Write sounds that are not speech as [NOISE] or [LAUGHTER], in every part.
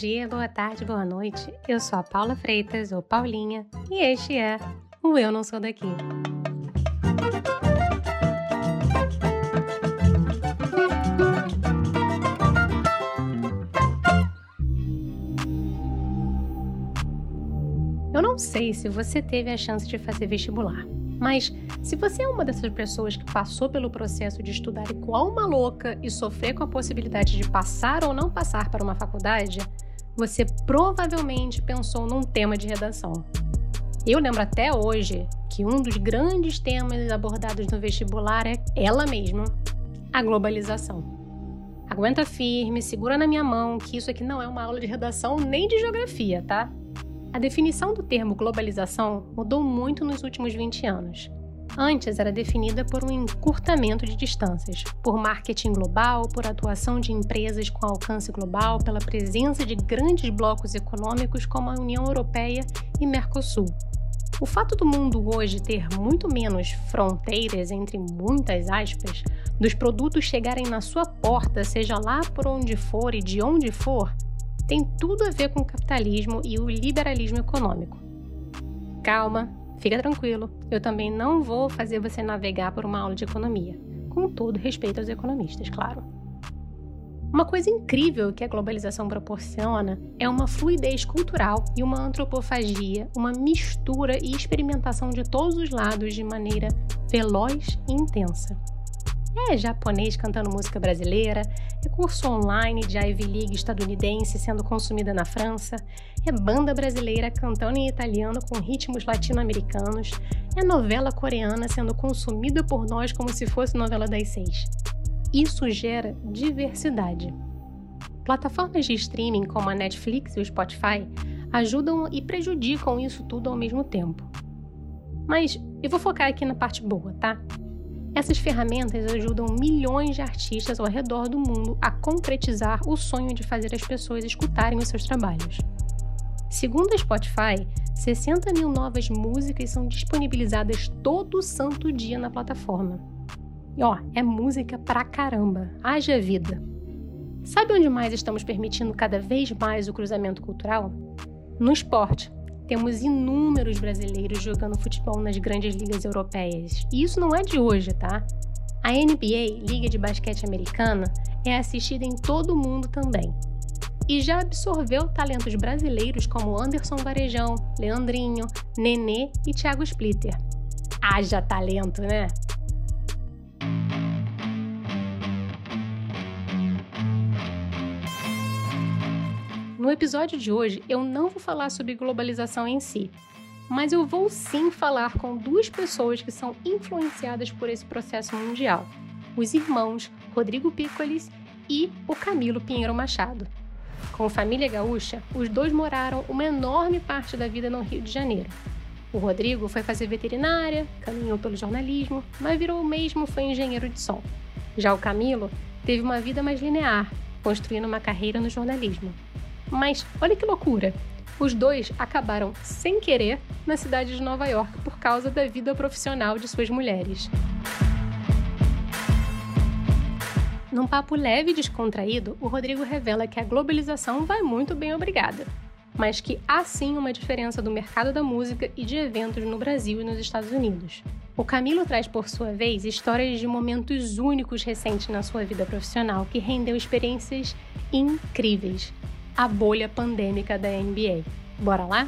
dia, boa tarde, boa noite. Eu sou a Paula Freitas, ou Paulinha, e este é o Eu Não Sou Daqui. Eu não sei se você teve a chance de fazer vestibular, mas se você é uma dessas pessoas que passou pelo processo de estudar igual uma louca e sofrer com a possibilidade de passar ou não passar para uma faculdade, você provavelmente pensou num tema de redação. Eu lembro até hoje que um dos grandes temas abordados no vestibular é ela mesma, a globalização. Aguenta firme, segura na minha mão que isso aqui não é uma aula de redação nem de geografia, tá? A definição do termo globalização mudou muito nos últimos 20 anos. Antes era definida por um encurtamento de distâncias, por marketing global, por atuação de empresas com alcance global, pela presença de grandes blocos econômicos como a União Europeia e Mercosul. O fato do mundo hoje ter muito menos fronteiras, entre muitas aspas, dos produtos chegarem na sua porta, seja lá por onde for e de onde for, tem tudo a ver com o capitalismo e o liberalismo econômico. Calma, fica tranquilo, eu também não vou fazer você navegar por uma aula de economia, com todo respeito aos economistas, claro. Uma coisa incrível que a globalização proporciona é uma fluidez cultural e uma antropofagia, uma mistura e experimentação de todos os lados de maneira veloz e intensa. É japonês cantando música brasileira, é curso online de Ivy League estadunidense sendo consumida na França, é banda brasileira cantando em italiano com ritmos latino-americanos, é novela coreana sendo consumida por nós como se fosse novela das seis. Isso gera diversidade. Plataformas de streaming como a Netflix e o Spotify ajudam e prejudicam isso tudo ao mesmo tempo. Mas eu vou focar aqui na parte boa, tá? Essas ferramentas ajudam milhões de artistas ao redor do mundo a concretizar o sonho de fazer as pessoas escutarem os seus trabalhos. Segundo a Spotify, 60 mil novas músicas são disponibilizadas todo santo dia na plataforma. E ó, é música pra caramba, haja vida. Sabe onde mais estamos permitindo cada vez mais o cruzamento cultural? No esporte temos inúmeros brasileiros jogando futebol nas grandes ligas europeias. E isso não é de hoje, tá? A NBA, Liga de Basquete Americana, é assistida em todo o mundo também. E já absorveu talentos brasileiros como Anderson Varejão, Leandrinho, Nenê e Thiago Splitter. Haja talento, né? No episódio de hoje, eu não vou falar sobre globalização em si, mas eu vou sim falar com duas pessoas que são influenciadas por esse processo mundial: os irmãos Rodrigo Picolis e o Camilo Pinheiro Machado. Com família gaúcha, os dois moraram uma enorme parte da vida no Rio de Janeiro. O Rodrigo foi fazer veterinária, caminhou pelo jornalismo, mas virou mesmo foi engenheiro de som. Já o Camilo teve uma vida mais linear, construindo uma carreira no jornalismo. Mas olha que loucura! Os dois acabaram sem querer na cidade de Nova York por causa da vida profissional de suas mulheres. Num papo leve e descontraído, o Rodrigo revela que a globalização vai muito bem obrigada, mas que há sim uma diferença do mercado da música e de eventos no Brasil e nos Estados Unidos. O Camilo traz, por sua vez, histórias de momentos únicos recentes na sua vida profissional que rendeu experiências incríveis, a bolha pandêmica da NBA. Bora lá?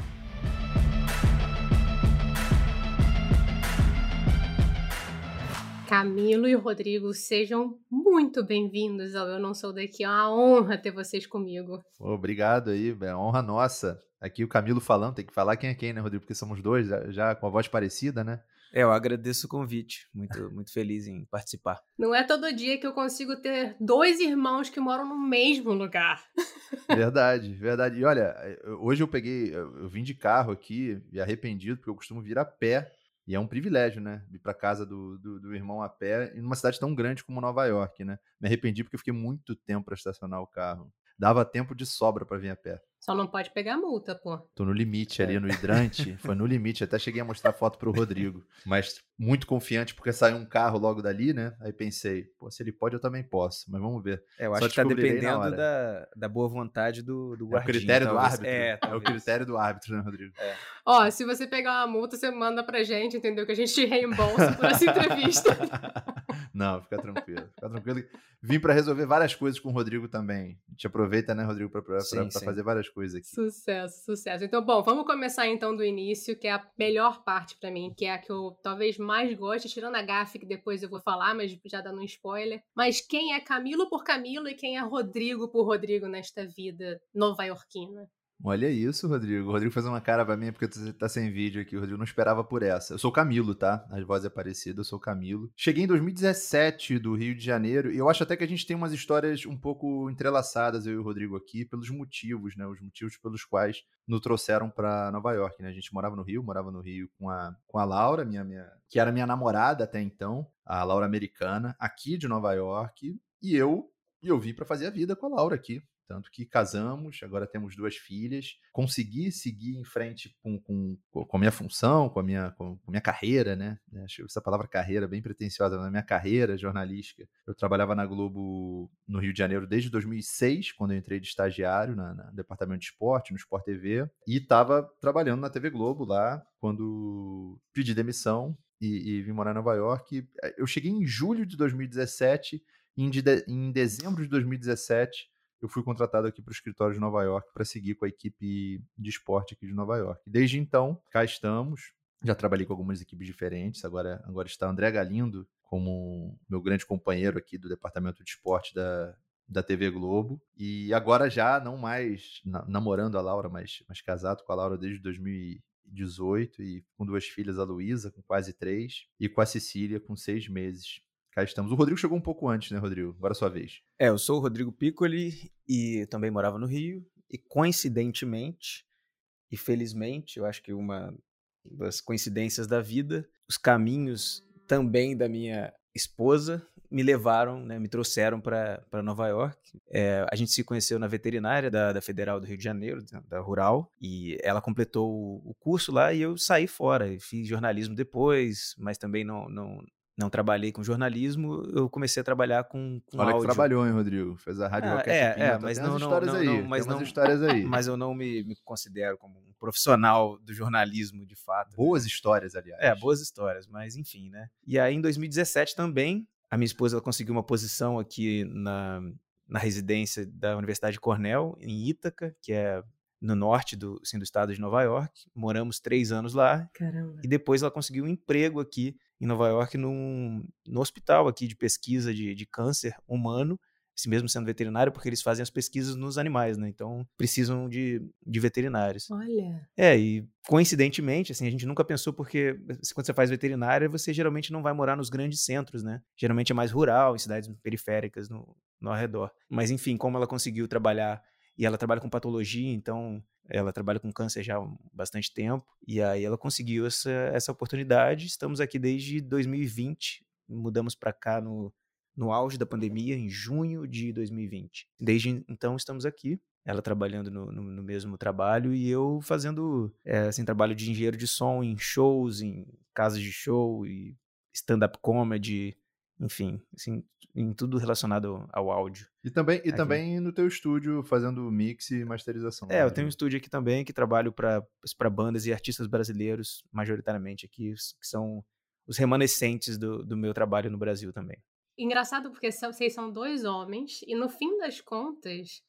Camilo e Rodrigo, sejam muito bem-vindos ao Eu Não Sou Daqui. É uma honra ter vocês comigo. Obrigado aí, é honra nossa. Aqui o Camilo falando, tem que falar quem é quem, né, Rodrigo? Porque somos dois, já, já com a voz parecida, né? É, eu agradeço o convite. Muito, muito feliz em participar. Não é todo dia que eu consigo ter dois irmãos que moram no mesmo lugar. [LAUGHS] Verdade, verdade. E olha, hoje eu peguei, eu vim de carro aqui e arrependido, porque eu costumo vir a pé. E é um privilégio, né? Ir para casa do, do, do, irmão a pé em uma cidade tão grande como Nova York, né? Me arrependi porque eu fiquei muito tempo para estacionar o carro. Dava tempo de sobra para vir a pé. Só não pode pegar multa, pô. Tô no limite ali no hidrante. foi no limite. Até cheguei a mostrar foto pro Rodrigo. Mas muito confiante, porque saiu um carro logo dali, né? Aí pensei, pô, se ele pode, eu também posso. Mas vamos ver. É, eu acho Só que tá dependendo da, da boa vontade do, do guardinha. É o critério talvez. do árbitro. É, é, o critério do árbitro, né, Rodrigo? É. Ó, se você pegar uma multa, você manda pra gente, entendeu? Que a gente te reembolsa por essa entrevista. [LAUGHS] Não, fica tranquilo. Fica tranquilo. Vim para resolver várias coisas com o Rodrigo também. A gente aproveita, né, Rodrigo, para fazer várias coisas aqui. Sucesso, sucesso. Então, bom, vamos começar então do início, que é a melhor parte para mim, que é a que eu talvez mais goste, tirando a gafe, que depois eu vou falar, mas já dando um spoiler. Mas quem é Camilo por Camilo e quem é Rodrigo por Rodrigo nesta vida nova-iorquina? Olha isso, Rodrigo. O Rodrigo fez uma cara pra mim porque tu tá sem vídeo aqui. O Rodrigo não esperava por essa. Eu sou o Camilo, tá? As vozes é parecida, eu sou o Camilo. Cheguei em 2017 do Rio de Janeiro e eu acho até que a gente tem umas histórias um pouco entrelaçadas, eu e o Rodrigo aqui, pelos motivos, né? Os motivos pelos quais nos trouxeram para Nova York, né? A gente morava no Rio, morava no Rio com a, com a Laura, minha, minha, que era minha namorada até então, a Laura americana, aqui de Nova York, e eu, e eu vim para fazer a vida com a Laura aqui. Tanto que casamos, agora temos duas filhas. Consegui seguir em frente com, com, com a minha função, com a minha, com, a minha carreira, né? Acho essa palavra carreira bem pretensiosa, na minha carreira jornalística. Eu trabalhava na Globo no Rio de Janeiro desde 2006, quando eu entrei de estagiário na, na departamento de esporte, no Sport TV, e estava trabalhando na TV Globo lá quando pedi demissão e, e vim morar em Nova York. Eu cheguei em julho de 2017 e em, de, em dezembro de 2017 eu fui contratado aqui para o escritório de Nova York para seguir com a equipe de esporte aqui de Nova York. Desde então, cá estamos. Já trabalhei com algumas equipes diferentes. Agora, agora está André Galindo como meu grande companheiro aqui do departamento de esporte da, da TV Globo. E agora já não mais na, namorando a Laura, mas, mas casado com a Laura desde 2018 e com duas filhas, a Luísa, com quase três, e com a Cecília, com seis meses cá estamos. O Rodrigo chegou um pouco antes, né, Rodrigo? Agora é sua vez. É, eu sou o Rodrigo Piccoli e também morava no Rio. E coincidentemente, e felizmente, eu acho que uma das coincidências da vida, os caminhos também da minha esposa me levaram, né, me trouxeram para Nova York. É, a gente se conheceu na veterinária da, da, Federal do Rio de Janeiro, da, da Rural, e ela completou o, o, curso lá e eu saí fora. Fiz jornalismo depois, mas também não, não, não trabalhei com jornalismo, eu comecei a trabalhar com, com Olha áudio. que trabalhou, hein, Rodrigo? Fez a rádio ah, É, é, mas não, não, não, aí, não, mas não, histórias aí. Mas eu não me, me, considero como um profissional do jornalismo, de fato. Né? Boas né? histórias, aliás. É, boas histórias, mas enfim, né? E aí, em 2017 também, a minha esposa conseguiu uma posição aqui na, na residência da Universidade de Cornell, em Ítaca, que é no norte do, assim, do estado de Nova York. Moramos três anos lá. Caramba. E depois ela conseguiu um emprego aqui em Nova York num, no hospital aqui de pesquisa de, de câncer humano, esse mesmo sendo veterinário, porque eles fazem as pesquisas nos animais, né? Então precisam de, de veterinários. Olha. É, e coincidentemente, assim, a gente nunca pensou porque quando você faz veterinária, você geralmente não vai morar nos grandes centros, né? Geralmente é mais rural, em cidades periféricas no, no arredor. Mas enfim, como ela conseguiu trabalhar e ela trabalha com patologia, então ela trabalha com câncer já há bastante tempo, e aí ela conseguiu essa, essa oportunidade. Estamos aqui desde 2020, mudamos para cá no, no auge da pandemia, em junho de 2020. Desde então estamos aqui, ela trabalhando no, no, no mesmo trabalho e eu fazendo é, assim, trabalho de engenheiro de som em shows, em casas de show e stand-up comedy, enfim, assim, em tudo relacionado ao áudio. E também, e também no teu estúdio fazendo mix e masterização. É, né? eu tenho um estúdio aqui também que trabalho para bandas e artistas brasileiros, majoritariamente aqui, que são os remanescentes do, do meu trabalho no Brasil também. Engraçado porque vocês são dois homens e no fim das contas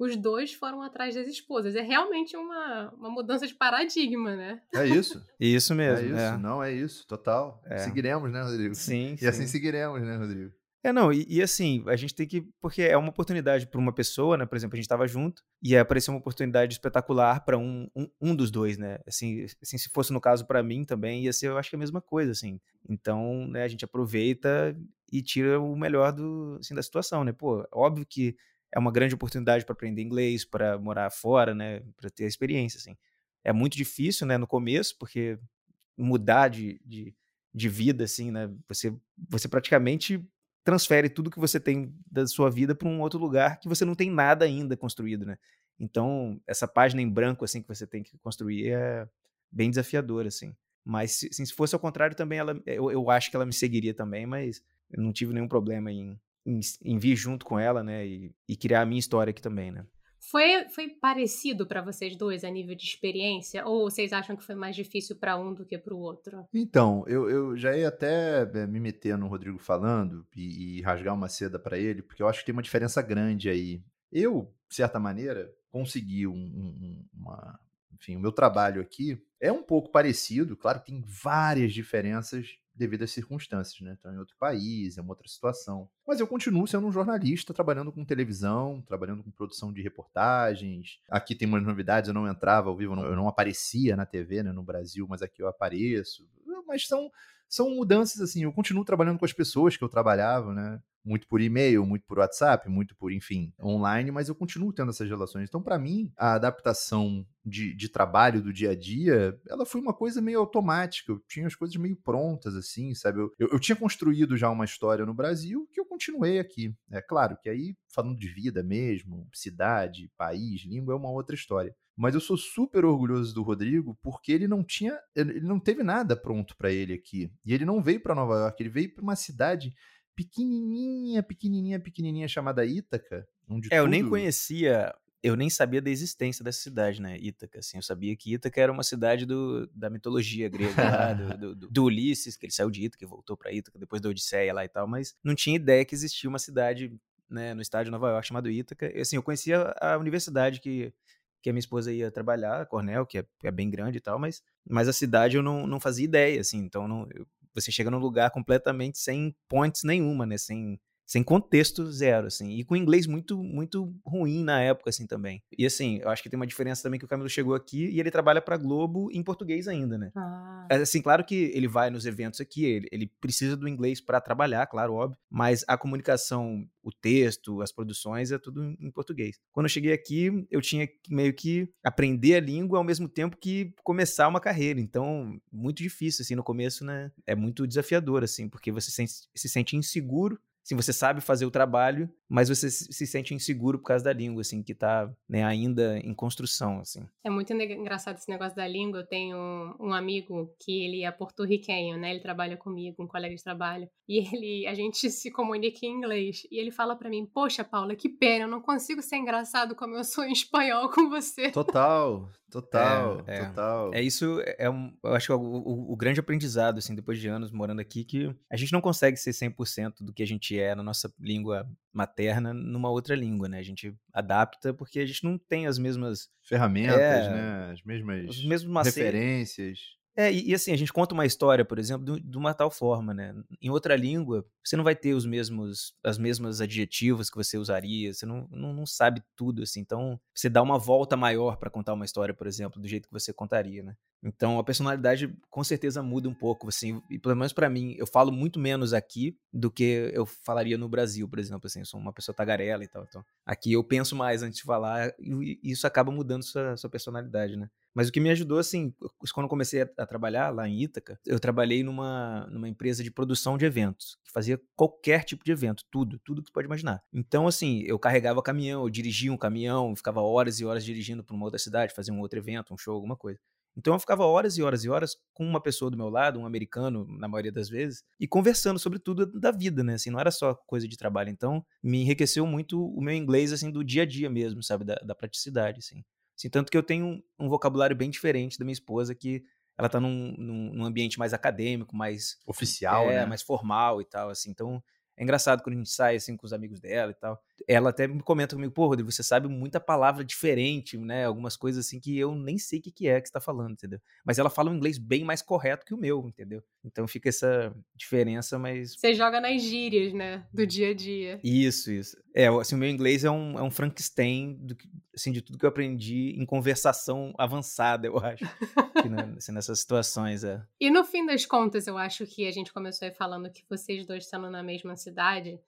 os dois foram atrás das esposas. É realmente uma, uma mudança de paradigma, né? É isso. [LAUGHS] isso mesmo. É isso. É. Não, é isso. Total. É. Seguiremos, né, Rodrigo? Sim. E sim. assim seguiremos, né, Rodrigo? É, não, e, e, assim, a gente tem que. Porque é uma oportunidade para uma pessoa, né? Por exemplo, a gente estava junto e apareceu uma oportunidade espetacular para um, um, um, dos dois, né? Assim, assim se fosse no caso para mim também, ia ser, eu acho que a mesma coisa, assim. Então, né, a gente aproveita e tira o melhor do, assim, da situação, né? Pô, óbvio que é uma grande oportunidade para aprender inglês, para morar fora, né? Para ter experiência, assim. É muito difícil, né? No começo, porque mudar de, de, de vida, assim, né? Você, você praticamente transfere tudo que você tem da sua vida para um outro lugar que você não tem nada ainda construído, né? Então, essa página em branco, assim, que você tem que construir é bem desafiador, assim. Mas se, assim, se fosse ao contrário, também ela, eu, eu acho que ela me seguiria também, mas eu não tive nenhum problema em, em, em vir junto com ela, né, e, e criar a minha história aqui também, né. Foi, foi parecido para vocês dois a nível de experiência? Ou vocês acham que foi mais difícil para um do que para o outro? Então, eu, eu já ia até eh, me meter no Rodrigo falando e, e rasgar uma seda para ele, porque eu acho que tem uma diferença grande aí. Eu, de certa maneira, consegui um, um, uma. Enfim, o meu trabalho aqui é um pouco parecido, claro, tem várias diferenças devido às circunstâncias, né? Então, em outro país, é uma outra situação. Mas eu continuo sendo um jornalista, trabalhando com televisão, trabalhando com produção de reportagens. Aqui tem umas novidades, eu não entrava ao vivo, eu não aparecia na TV, né, no Brasil, mas aqui eu apareço. Mas são, são mudanças, assim, eu continuo trabalhando com as pessoas que eu trabalhava, né? Muito por e-mail, muito por WhatsApp, muito por, enfim, online, mas eu continuo tendo essas relações. Então, para mim, a adaptação de, de, trabalho do dia a dia, ela foi uma coisa meio automática. Eu tinha as coisas meio prontas, assim, sabe? Eu, eu, eu tinha construído já uma história no Brasil que eu continuei aqui. É claro que aí, falando de vida mesmo, cidade, país, língua, é uma outra história. Mas eu sou super orgulhoso do Rodrigo porque ele não tinha, ele não teve nada pronto para ele aqui. E ele não veio para Nova York, ele veio para uma cidade pequenininha, pequenininha, pequenininha chamada Ítaca. Onde é, tudo... eu nem conhecia, eu nem sabia da existência dessa cidade, né, Ítaca, assim, eu sabia que Ítaca era uma cidade do, da mitologia grega lá, do, do, do, [LAUGHS] Ulisses, que ele saiu de Ítaca e voltou para Ítaca depois da Odisseia lá e tal, mas não tinha ideia que existia uma cidade, né, no estado de Nova York chamada Ítaca, e, assim, eu conhecia a universidade que que a minha esposa ia trabalhar, a Cornell, que é, é, bem grande e tal, mas, mas a cidade eu não, não fazia ideia, assim, então não, eu, você chega num lugar completamente sem pontes nenhuma, né? Sem, sem contexto zero, assim. E com inglês muito, muito ruim na época, assim, também. E, assim, eu acho que tem uma diferença também que o Camilo chegou aqui e ele trabalha pra Globo em português ainda, né? Ah. Assim, claro que ele vai nos eventos aqui, ele, ele precisa do inglês para trabalhar, claro, óbvio, mas a comunicação, o texto, as produções, é tudo em português. Quando eu cheguei aqui, eu tinha meio que aprender a língua ao mesmo tempo que começar uma carreira. Então, muito difícil, assim, no começo, né? É muito desafiador, assim, porque você se sente inseguro Assim, você sabe fazer o trabalho, mas você se sente inseguro por causa da língua, assim, que tá né, ainda em construção, assim. É muito engraçado esse negócio da língua. Eu tenho um amigo que ele é porto-riquenho, né? Ele trabalha comigo, um colega de trabalho. E [LAUGHS] ele, a gente se comunica em inglês. E ele fala para mim, poxa, Paula, que pena, eu não consigo ser engraçado como eu sou em espanhol com você. Total, [LAUGHS] Total, é, total. É, isso, é um, eu acho que é o, o, o, grande aprendizado, assim, depois de anos morando aqui, que a gente não consegue ser 100% do que a gente é na nossa língua materna numa outra língua, né? A gente adapta porque a gente não tem as mesmas... Ferramentas, é, né? As mesmas os mesmos referências. É, e, e, assim, a gente conta uma história, por exemplo, de, uma tal forma, né? Em outra língua, você não vai ter os mesmos, as mesmas adjetivos que você usaria, você não, não, não sabe tudo, assim. Então, você dá uma volta maior para contar uma história, por exemplo, do jeito que você contaria, né? Então, a personalidade com certeza muda um pouco, assim, e pelo menos para mim, eu falo muito menos aqui do que eu falaria no Brasil, por exemplo, assim, eu sou uma pessoa tagarela e tal, então, aqui eu penso mais antes de falar e isso acaba mudando sua, sua personalidade, né? Mas o que me ajudou, assim, quando eu comecei a, trabalhar lá em Ítaca, eu trabalhei numa, numa empresa de produção de eventos, que fazia qualquer tipo de evento, tudo, tudo que você pode imaginar. Então, assim, eu carregava caminhão, eu dirigia um caminhão, ficava horas e horas dirigindo para uma outra cidade, fazia um outro evento, um show, alguma coisa. Então eu ficava horas e horas e horas com uma pessoa do meu lado, um americano, na maioria das vezes, e conversando sobre tudo da vida, né? Assim, não era só coisa de trabalho. Então me enriqueceu muito o meu inglês, assim, do dia a dia mesmo, sabe? Da, da praticidade, assim. assim. Tanto que eu tenho um, um, vocabulário bem diferente da minha esposa, que ela tá num, num, num ambiente mais acadêmico, mais... Oficial, é, né? mais formal e tal, assim. Então é engraçado quando a gente sai assim com os amigos dela e tal. Ela até me comenta comigo, pô, Rodrigo, você sabe muita palavra diferente, né? Algumas coisas assim que eu nem sei o que, que é que você tá falando, entendeu? Mas ela fala um inglês bem mais correto que o meu, entendeu? Então fica essa diferença, mas. Você joga nas gírias, né? Do dia a dia. Isso, isso. É, assim, o meu inglês é um, é um Frankenstein do, assim, de tudo que eu aprendi em conversação avançada, eu acho. né, [LAUGHS] assim, nessas situações, é. E no fim das contas, eu acho que a gente começou aí falando que vocês dois estando na mesma cidade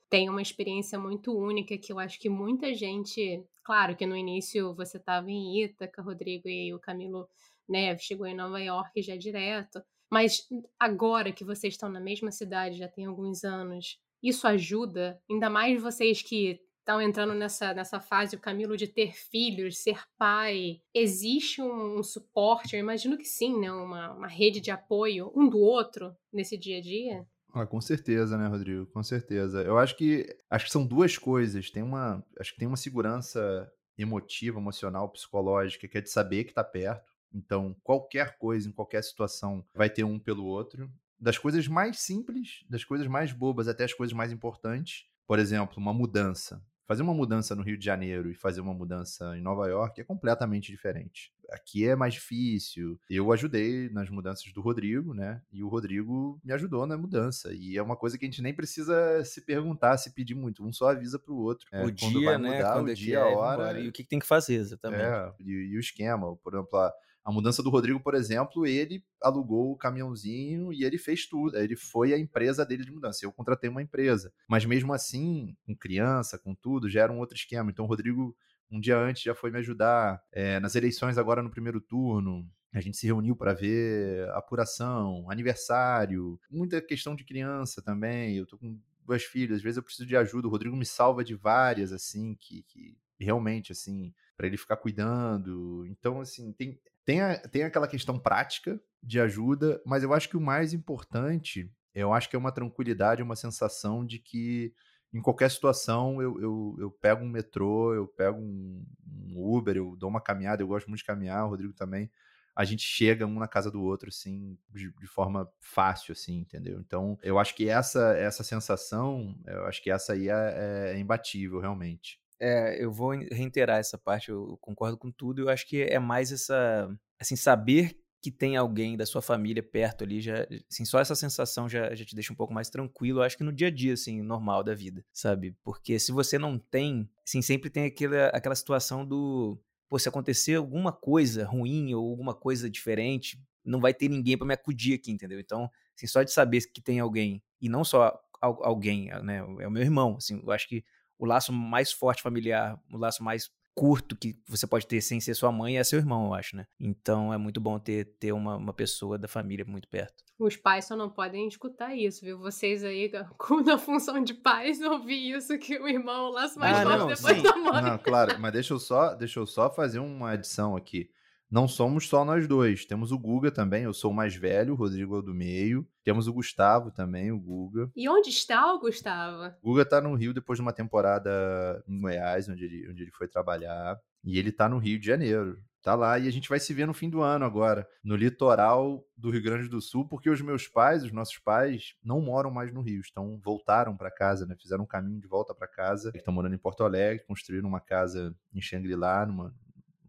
têm uma experiência muito única que eu acho que muita gente. Claro que no início você estava em Ítaca, Rodrigo e o Camilo, né, chegou em Nova York já direto. Mas agora que vocês estão na mesma cidade, já tem alguns anos, isso ajuda, ainda mais vocês que estão entrando nessa, nessa fase, o Camilo, de ter filhos, ser pai, existe um, um suporte? Eu imagino que sim, né? Uma, uma rede de apoio um do outro nesse dia a dia? Ah, com certeza, né, Rodrigo? Com certeza. Eu acho que acho que são duas coisas. Tem uma, acho que tem uma segurança emotiva, emocional, psicológica, que é de saber que tá perto. Então, qualquer coisa, em qualquer situação, vai ter um pelo outro. Das coisas mais simples, das coisas mais bobas até as coisas mais importantes. Por exemplo, uma mudança. Fazer uma mudança no Rio de Janeiro e fazer uma mudança em Nova York é completamente diferente. Aqui é mais difícil. Eu ajudei nas mudanças do Rodrigo, né? E o Rodrigo me ajudou na mudança. E é uma coisa que a gente nem precisa se perguntar, se pedir muito. Um só avisa pro outro. É, o dia, né? Mudar, quando o dia, a hora. E o que, que tem que fazer, exatamente. É, e, e o esquema. Por exemplo, a, a mudança do Rodrigo, por exemplo, ele alugou o caminhãozinho e ele fez tudo. Ele foi a empresa dele de mudança. Eu contratei uma empresa. Mas mesmo assim, com criança, com tudo, já era um outro esquema. Então o Rodrigo, um dia antes, já foi me ajudar. É, nas eleições agora no primeiro turno, a gente se reuniu para ver apuração, aniversário, muita questão de criança também. Eu tô com duas filhas, às vezes eu preciso de ajuda. O Rodrigo me salva de várias, assim, que, que realmente, assim, para ele ficar cuidando. Então, assim, tem, tem, a, tem aquela questão prática de ajuda, mas eu acho que o mais importante, eu acho que é uma tranquilidade, uma sensação de que em qualquer situação eu, eu, eu pego um metrô, eu pego um, um, Uber, eu dou uma caminhada, eu gosto muito de caminhar, o Rodrigo também. A gente chega um na casa do outro, assim, de, de forma fácil, assim, entendeu? Então, eu acho que essa essa sensação, eu acho que essa aí é, é imbatível, realmente. É, eu vou reiterar essa parte, eu concordo com tudo. Eu acho que é mais essa, assim, saber que tem alguém da sua família perto ali, já, assim, só essa sensação já, já te deixa um pouco mais tranquilo, eu acho que no dia a dia, assim, normal da vida, sabe? Porque se você não tem, assim, sempre tem aquela, aquela situação do, pô, se acontecer alguma coisa ruim ou alguma coisa diferente, não vai ter ninguém para me acudir aqui, entendeu? Então, assim, só de saber que tem alguém, e não só alguém, né, é o meu irmão, assim, eu acho que o laço mais forte familiar, o laço mais curto que você pode ter sem ser sua mãe é seu irmão, eu acho, né? Então é muito bom ter, ter uma, uma pessoa da família muito perto. Os pais só não podem escutar isso, viu? Vocês aí, [LAUGHS] na função de pais, ouvir isso que o irmão, o laço mais ah, forte não, depois sim. da mãe. Não, claro, mas deixa eu só, deixa eu só fazer uma adição aqui não somos só nós dois. Temos o Guga também, eu sou o mais velho, o Rodrigo é o do meio. Temos o Gustavo também, o Guga. E onde está o Gustavo? O Guga tá no Rio depois de uma temporada em Goiás, onde ele, onde ele foi trabalhar. E ele tá no Rio de Janeiro. Tá lá e a gente vai se ver no fim do ano agora, no litoral do Rio Grande do Sul, porque os meus pais, os nossos pais, não moram mais no Rio, estão voltaram para casa, né? Fizeram um caminho de volta para casa. Estão morando em Porto Alegre, construíram uma casa em Xangri-Lá, numa,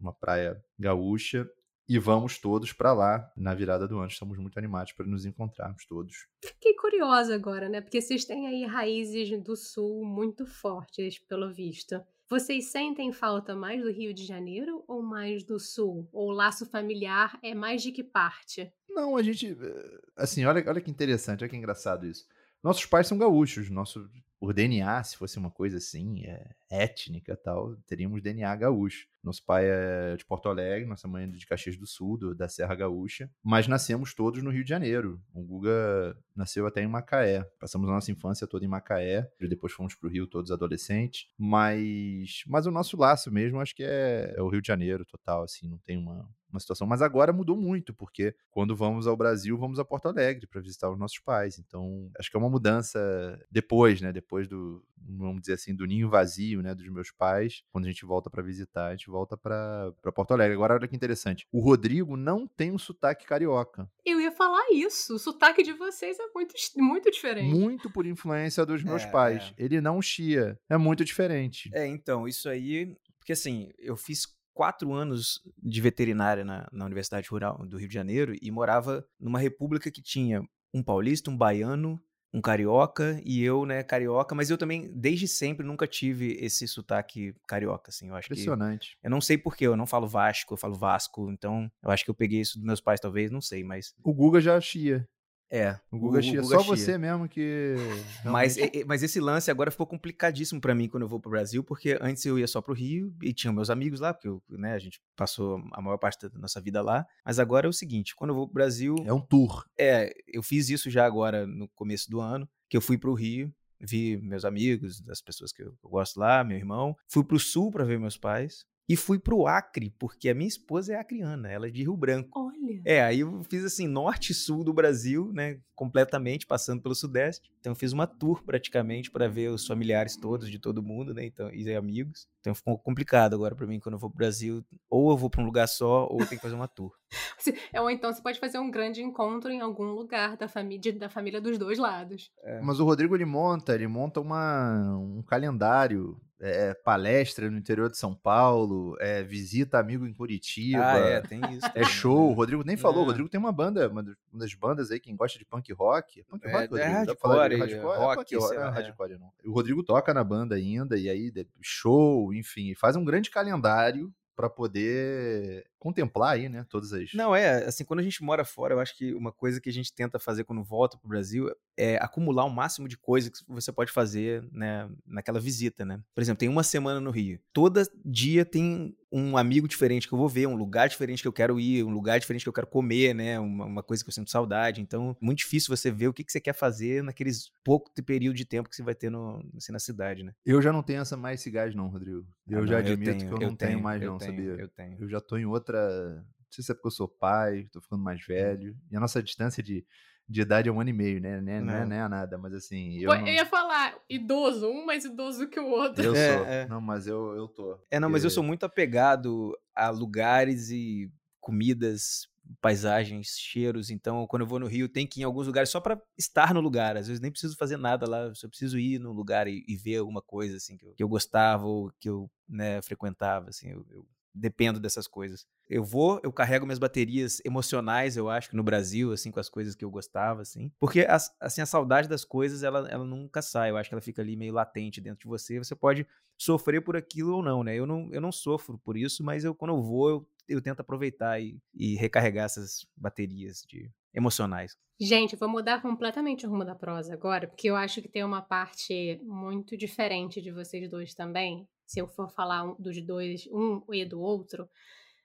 uma praia gaúcha, e vamos todos para lá na virada do ano. Estamos muito animados para nos encontrarmos todos. Fiquei curiosa agora, né? Porque vocês têm aí raízes do sul muito fortes, pelo visto. Vocês sentem falta mais do Rio de Janeiro ou mais do sul? Ou o laço familiar é mais de que parte? Não, a gente. Eh, assim, olha, olha que interessante, olha que engraçado isso. Nossos pais são gaúchos, nosso, por DNA, se fosse uma coisa assim, é, étnica tal, teríamos DNA gaúcho. Nosso pai é de Porto Alegre, nossa mãe é de Caxias do Sul, do, da Serra Gaúcha, mas nascemos todos no Rio de Janeiro. O Guga nasceu até em Macaé. Passamos a nossa infância toda em Macaé, depois fomos para o Rio todos adolescentes, mas mas o nosso laço mesmo acho que é, é o Rio de Janeiro total, assim, não tem uma, uma situação. Mas agora mudou muito, porque quando vamos ao Brasil, vamos a Porto Alegre para visitar os nossos pais. Então, acho que é uma mudança depois, né? Depois do, vamos dizer assim, do ninho vazio, né? Dos meus pais. Quando a gente volta para visitar, a gente volta para Porto Alegre. Agora, olha que interessante. O Rodrigo não tem um sotaque carioca. Eu ia falar isso. O sotaque de vocês é muito, muito diferente. Muito por influência dos meus é, pais. É. Ele não chia. É muito diferente. É, então, isso aí. Porque assim, eu fiz quatro anos de veterinária na, na Universidade Rural do Rio de Janeiro e morava numa república que tinha um paulista, um baiano, um carioca e eu, né, carioca, mas eu também, desde sempre, nunca tive esse sotaque carioca, assim, eu acho Impressionante. Que, eu não sei porquê, eu não falo Vasco, eu falo Vasco, então eu acho que eu peguei isso dos meus pais, talvez, não sei, mas... O Guga já chia. É. O Guga, Chia. Só Chia. você mesmo que. [LAUGHS] Mas, mas esse lance agora ficou complicadíssimo para mim quando eu vou pro Brasil, porque antes eu ia só pro Rio e tinha meus amigos lá, porque eu, né, a gente passou a maior parte da nossa vida lá. Mas agora é o seguinte: quando eu vou pro Brasil. É um tour. É, eu fiz isso já agora no começo do ano, que eu fui pro Rio vi meus amigos, das pessoas que eu, eu gosto lá, meu irmão. Fui pro sul para ver meus pais. E fui pro Acre, porque a minha esposa é acriana, ela é de Rio Branco. Olha. É, aí eu fiz assim, norte e sul do Brasil, né? Completamente, passando pelo Sudeste. Então eu fiz uma tour praticamente para ver os familiares todos de todo mundo, né? Então, e amigos. Então ficou complicado agora para mim quando eu vou pro Brasil. Ou eu vou para um lugar só, ou eu tenho que fazer uma tour. [LAUGHS] É, ou então você pode fazer um grande encontro em algum lugar da família, da família dos dois lados. É. Mas o Rodrigo ele monta, ele monta uma, um calendário é, palestra no interior de São Paulo, é, visita amigo em Curitiba. Ah, é, tem isso. É show. O Rodrigo nem falou. O Rodrigo tem uma banda, uma das bandas aí, quem gosta de punk rock. Punk rock, é, Rodrigo. É hardcore, hardcore, rock, é, é, hardcore, não. O Rodrigo toca na banda ainda, e aí show, enfim, faz um grande calendário para poder contemplar aí, né, todas as... Não, é, assim, quando a gente mora fora, eu acho que uma coisa que a gente tenta fazer quando volta pro Brasil é acumular o máximo de coisa que você pode fazer, né, naquela visita, né? Por exemplo, tem uma semana no Rio. Todo dia tem um amigo diferente que eu vou ver, um lugar diferente que eu quero ir, um lugar diferente que eu quero comer, né? Uma, uma coisa que eu sinto saudade. Então, muito difícil você ver o que, que você quer fazer naqueles pouco período de tempo que você vai ter no, assim, na cidade, né? Eu já não tenho essa mais esse gás, não, Rodrigo. Eu ah, já admito eu tenho, que eu, eu não tenho, tenho mais, não, tenho, sabia? Eu tenho. Eu já tô em outra. Não sei se é porque eu sou pai, tô ficando mais velho. E a nossa distância de de idade é um ano e meio, né? Não, não. é, não é nada, mas assim. Eu, Pô, não... eu ia falar idoso, um mais idoso que o outro. Eu [LAUGHS] é, sou. É. Não, mas eu, eu tô. É, não, mas eu sou muito apegado a lugares e comidas, paisagens, cheiros. Então, quando eu vou no Rio, tem que ir em alguns lugares só para estar no lugar. Às vezes nem preciso fazer nada lá, só preciso ir no lugar e, e ver alguma coisa assim que eu, que eu gostava ou que eu né, frequentava. Assim, eu, eu dependo dessas coisas. Eu vou, eu carrego minhas baterias emocionais, eu acho, no Brasil, assim, com as coisas que eu gostava, assim. Porque, as, assim, a saudade das coisas, ela, ela nunca sai. Eu acho que ela fica ali meio latente dentro de você. Você pode sofrer por aquilo ou não, né? Eu não, eu não sofro por isso, mas eu, quando eu vou, eu, eu tento aproveitar e, e recarregar essas baterias de emocionais. Gente, vou mudar completamente o rumo da prosa agora, porque eu acho que tem uma parte muito diferente de vocês dois também, se eu for falar dos dois, um e do outro,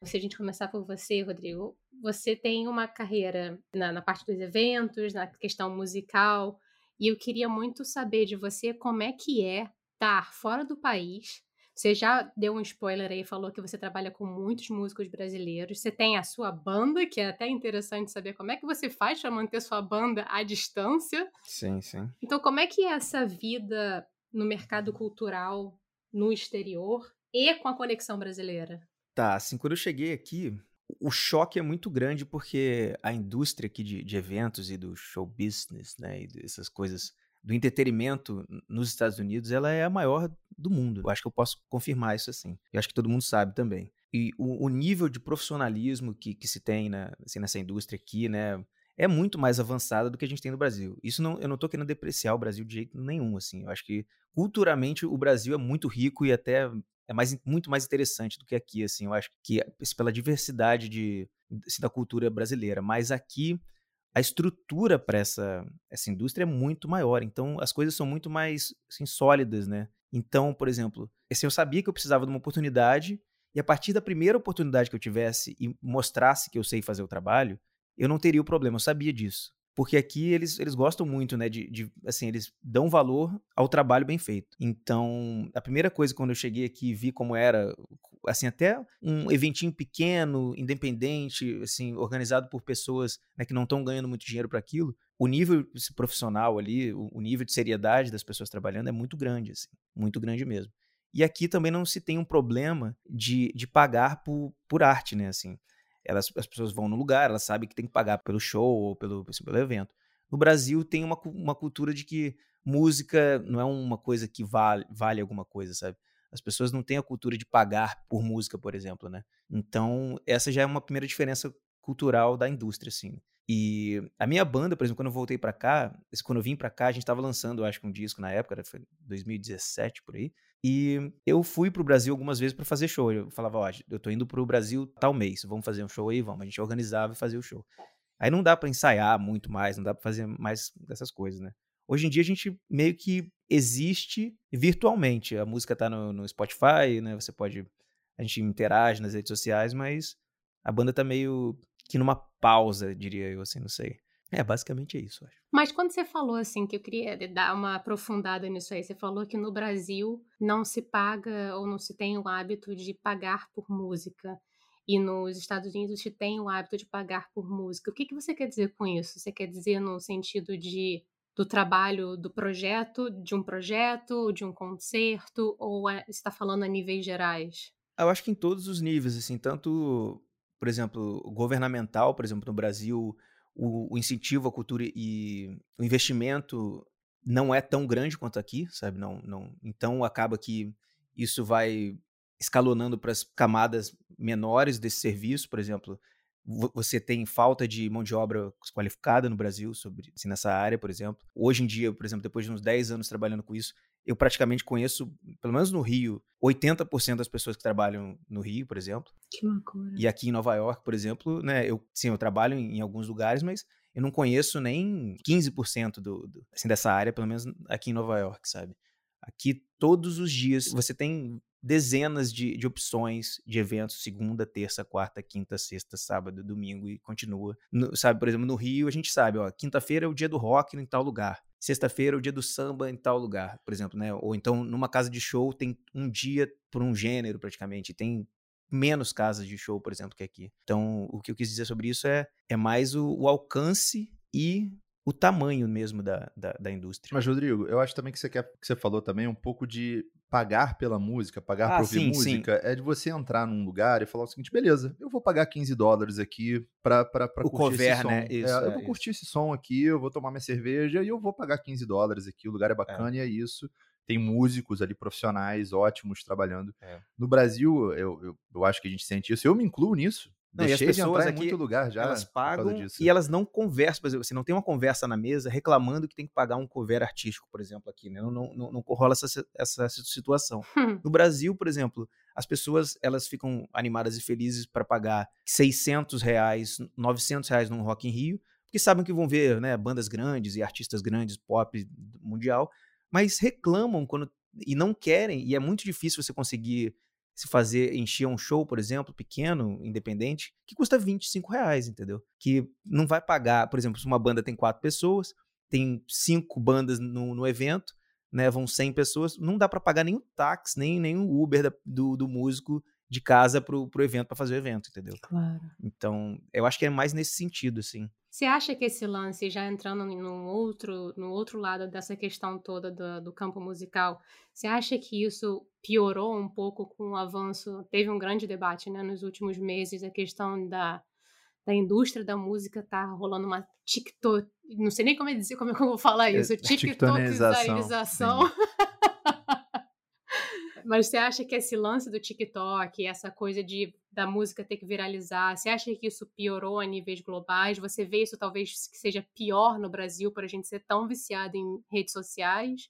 se a gente começar por você, Rodrigo, você tem uma carreira na, na, parte dos eventos, na questão musical, e eu queria muito saber de você como é que é estar fora do país. Você já deu um spoiler aí, falou que você trabalha com muitos músicos brasileiros. Você tem a sua banda, que é até interessante saber como é que você faz para manter sua banda à distância. Sim, sim. Então, como é que é essa vida no mercado cultural no exterior e com a conexão brasileira? Tá, assim, quando eu cheguei aqui, o choque é muito grande porque a indústria aqui de, de eventos e do show business, né, e dessas coisas do entretenimento nos Estados Unidos, ela é a maior do mundo. Eu acho que eu posso confirmar isso assim. Eu acho que todo mundo sabe também. E o, o nível de profissionalismo que, que se tem na, assim, nessa indústria aqui, né, é muito mais avançada do que a gente tem no Brasil. Isso não, eu não estou querendo depreciar o Brasil de jeito nenhum, assim. Eu acho que culturalmente o Brasil é muito rico e até é mais, muito mais interessante do que aqui, assim. Eu acho que pela diversidade de, assim, da cultura brasileira. Mas aqui a estrutura para essa, essa indústria é muito maior. Então as coisas são muito mais assim, sólidas, né? Então, por exemplo, assim, eu sabia que eu precisava de uma oportunidade e a partir da primeira oportunidade que eu tivesse e mostrasse que eu sei fazer o trabalho, eu não teria o problema, eu sabia disso. Porque aqui eles, eles gostam muito, né, de, de, assim, eles dão valor ao trabalho bem feito. Então, a primeira coisa quando eu cheguei aqui vi como era, assim, até um eventinho pequeno, independente, assim, organizado por pessoas né, que não estão ganhando muito dinheiro para aquilo, o nível profissional ali, o, o nível de seriedade das pessoas trabalhando é muito grande, assim, muito grande mesmo. E aqui também não se tem um problema de, de pagar por, por arte, né, assim elas, as pessoas vão no lugar, elas sabem que tem que pagar pelo show ou pelo, pelo evento. No Brasil tem uma, uma cultura de que música não é uma coisa que vale, vale alguma coisa, sabe? As pessoas não têm a cultura de pagar por música, por exemplo, né? Então, essa já é uma primeira diferença cultural da indústria, assim. E a minha banda, por exemplo, quando eu voltei para cá, quando eu vim para cá, a gente estava lançando, acho que um disco na época, foi 2017 por aí. E eu fui pro Brasil algumas vezes para fazer show. Eu falava, ó, eu tô indo pro Brasil tal mês, vamos fazer um show aí, vamos. A gente organizava e fazia o show. Aí não dá para ensaiar muito mais, não dá para fazer mais dessas coisas, né? Hoje em dia a gente meio que existe virtualmente. A música tá no, no Spotify, né? Você pode. A gente interage nas redes sociais, mas a banda tá meio que numa pausa, diria eu, assim, não sei. É, basicamente é isso, acho. Mas quando você falou assim, que eu queria dar uma aprofundada nisso aí, você falou que no Brasil não se paga ou não se tem o hábito de pagar por música. E nos Estados Unidos se tem o hábito de pagar por música. O que, que você quer dizer com isso? Você quer dizer no sentido de do trabalho do projeto, de um projeto, de um concerto, ou é, está falando a níveis gerais? Eu acho que em todos os níveis, assim, tanto, por exemplo, governamental, por exemplo, no Brasil, o, o incentivo à cultura e o investimento não é tão grande quanto aqui, sabe? Não, não. Então acaba que isso vai escalonando para as camadas menores desse serviço, por exemplo, você tem falta de mão de obra qualificada no Brasil sobre assim, nessa área, por exemplo. Hoje em dia, por exemplo, depois de uns 10 anos trabalhando com isso, eu praticamente conheço, pelo menos no Rio, 80% das pessoas que trabalham no Rio, por exemplo. Que loucura. E aqui em Nova York, por exemplo, né, eu sim, eu trabalho em, em alguns lugares, mas eu não conheço nem 15% do, do, assim, dessa área, pelo menos aqui em Nova York, sabe? Aqui todos os dias você tem dezenas de, de opções de eventos, segunda, terça, quarta, quinta, sexta, sábado, domingo e continua. No, sabe, por exemplo, no Rio a gente sabe, ó, quinta-feira é o dia do rock em tal lugar. Sexta-feira é o dia do samba em tal lugar, por exemplo, né? Ou então numa casa de show tem um dia por um gênero praticamente, tem menos casas de show, por exemplo, que aqui. Então, o que eu quis dizer sobre isso é, é mais o, o alcance e o tamanho mesmo da, da, da, indústria. Mas, Rodrigo, eu acho também que você, quer, que você falou também um pouco de pagar pela música, pagar ah, para ouvir sim, música, sim. é de você entrar num lugar e falar o seguinte, beleza, eu vou pagar 15 dólares aqui para curtir cover, esse som. Né? Isso, é, é, eu vou curtir esse som aqui, eu vou tomar minha cerveja e eu vou pagar 15 dólares aqui, o lugar é, é. bacana e é isso. Tem músicos ali, profissionais ótimos trabalhando. É. No Brasil, eu, eu, eu acho que a gente sente isso. Eu me incluo nisso. Não, Deixei e as pessoas aqui, muito lugar já. Elas pagam e elas não conversam. Por exemplo, você não tem uma conversa na mesa reclamando que tem que pagar um cover artístico, por exemplo, aqui. Né? Não, não, não, não rola essa, essa situação. Hum. No Brasil, por exemplo, as pessoas elas ficam animadas e felizes para pagar 600 reais, 900 reais num Rock in Rio, porque sabem que vão ver né, bandas grandes e artistas grandes, pop mundial, mas reclamam quando e não querem, e é muito difícil você conseguir se fazer, encher um show, por exemplo, pequeno, independente, que custa 25 reais, entendeu? Que não vai pagar, por exemplo, se uma banda tem quatro pessoas, tem cinco bandas no, no evento, né, vão 100 pessoas, não dá para pagar nem o táxi, nem, nem o Uber da, do, do músico de casa pro, pro evento, para fazer o evento, entendeu? Claro. Então, eu acho que é mais nesse sentido, assim. Você acha que esse lance, já entrando no outro, no outro lado dessa questão toda do, do, campo musical, você acha que isso piorou um pouco com o avanço? Teve um grande debate né, nos últimos meses, a questão da, da indústria da música tá rolando uma TikTok, não sei nem como, é dizer, como, é que eu vou falar é, isso, TikTokização. Mas você acha que esse lance do TikTok, essa coisa de da música ter que viralizar, você acha que isso piorou a níveis globais? Você vê isso talvez que seja pior no Brasil por a gente ser tão viciado em redes sociais?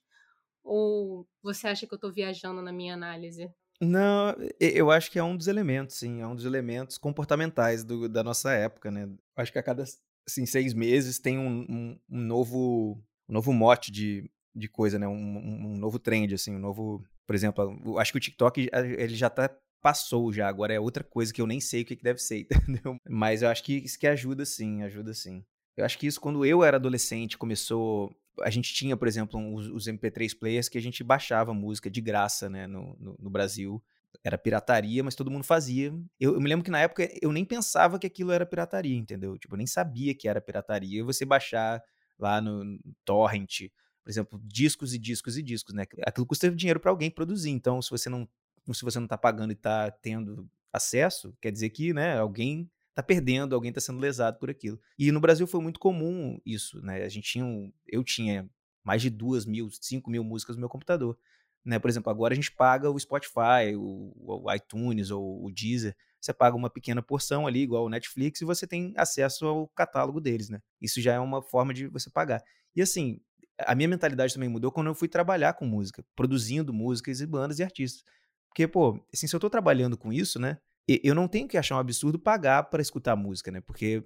Ou você acha que eu estou viajando na minha análise? Não, eu acho que é um dos elementos, sim, é um dos elementos comportamentais do, da nossa época, né? Acho que a cada assim, seis meses tem um, um, um novo um novo mote de, de coisa, né? Um, um, novo trend, assim, um novo por exemplo, acho que o TikTok ele já tá passou já, agora é outra coisa que eu nem sei o que, que deve ser, [LAUGHS] entendeu? Mas eu acho que isso que ajuda sim, ajuda sim. Eu acho que isso quando eu era adolescente começou, a gente tinha, por exemplo, os, os MP3 players que a gente baixava música de graça, né, no, no, no Brasil. Era pirataria, mas todo mundo fazia. Eu, eu, me lembro que na época eu nem pensava que aquilo era pirataria, entendeu? Tipo, eu nem sabia que era pirataria. Você baixar lá no, no torrent por exemplo, discos e discos e discos, né? Aquilo custa dinheiro para alguém produzir. Então, se você não se você não está pagando e está tendo acesso, quer dizer que, né, alguém está perdendo, alguém está sendo lesado por aquilo. E no Brasil foi muito comum isso, né? A gente tinha, eu tinha mais de duas mil, cinco mil músicas no meu computador. Né? Por exemplo, agora a gente paga o Spotify, o, o iTunes ou o Deezer. Você paga uma pequena porção ali, igual o Netflix, e você tem acesso ao catálogo deles, né? Isso já é uma forma de você pagar. E assim, a minha mentalidade também mudou quando eu fui trabalhar com música, produzindo músicas e bandas e artistas. Porque, pô, assim, se eu tô trabalhando com isso, né, eu não tenho que achar um absurdo pagar para escutar música, né? Porque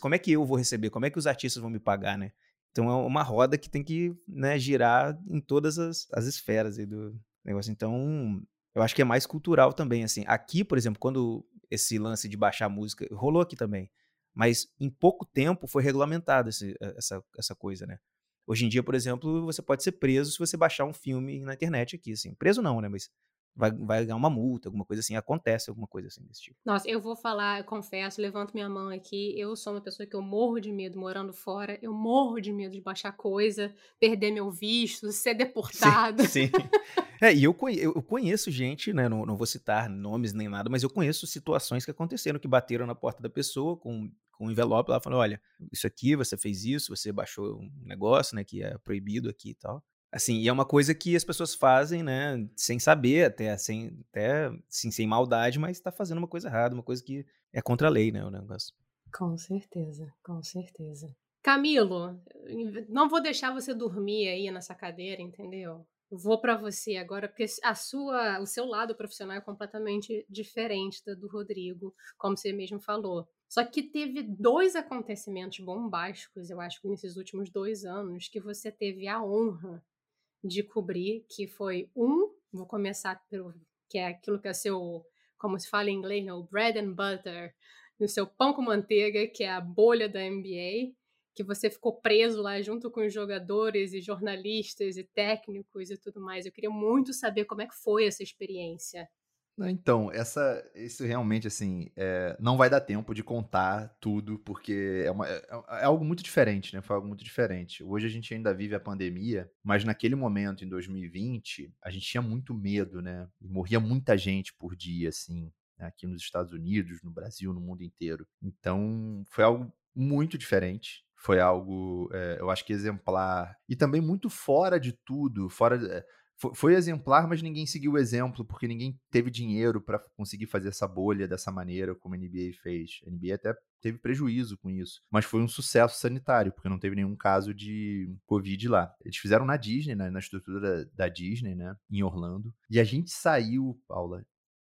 como é que eu vou receber? Como é que os artistas vão me pagar, né? Então é uma roda que tem que né, girar em todas as, as esferas do negócio. Então, eu acho que é mais cultural também, assim. Aqui, por exemplo, quando esse lance de baixar música rolou aqui também. Mas em pouco tempo foi regulamentada essa, essa coisa, né? Hoje em dia, por exemplo, você pode ser preso se você baixar um filme na internet aqui, assim. Preso não, né? Mas vai, vai ganhar uma multa, alguma coisa assim, acontece alguma coisa assim desse tipo. Nossa, eu vou falar, eu confesso, levanto minha mão aqui, eu sou uma pessoa que eu morro de medo morando fora, eu morro de medo de baixar coisa, perder meu visto, ser deportado. Sim, sim. [LAUGHS] É, e eu, eu conheço gente, né, não, não vou citar nomes nem nada, mas eu conheço situações que aconteceram, que bateram na porta da pessoa com, com um envelope lá, falando, olha, isso aqui, você fez isso, você baixou um negócio, né, que é proibido aqui e tal. Assim, e é uma coisa que as pessoas fazem, né, sem saber, até sem, até, assim, sem maldade, mas está fazendo uma coisa errada, uma coisa que é contra a lei, né, o negócio. Com certeza, com certeza. Camilo, não vou deixar você dormir aí nessa cadeira, entendeu? Vou para você agora, porque a sua, o seu lado profissional é completamente diferente da do Rodrigo, como você mesmo falou. Só que teve dois acontecimentos bombásticos, eu acho, nesses últimos dois anos, que você teve a honra de cobrir, que foi um, vou começar pelo que é aquilo que é seu, como se fala em inglês, né, o bread and butter, no seu pão com manteiga, que é a bolha da NBA, que você ficou preso lá junto com os jogadores e jornalistas e técnicos e tudo mais. Eu queria muito saber como é que foi essa experiência. Então, essa, isso realmente, assim, é, não vai dar tempo de contar tudo, porque é, uma, é, é, algo muito diferente, né? Foi algo muito diferente. Hoje a gente ainda vive a pandemia, mas naquele momento, em 2020, a gente tinha muito medo, né? E morria muita gente por dia, assim, aqui nos Estados Unidos, no Brasil, no mundo inteiro. Então, foi algo muito diferente. Foi algo, é, eu acho que exemplar. E também muito fora de tudo, fora foi, exemplar, mas ninguém seguiu o exemplo, porque ninguém teve dinheiro para conseguir fazer essa bolha dessa maneira como a NBA fez. A NBA até teve prejuízo com isso, mas foi um sucesso sanitário, porque não teve nenhum caso de Covid lá. Eles fizeram na Disney, né, na estrutura da, da Disney, né, em Orlando. E a gente saiu, Paula,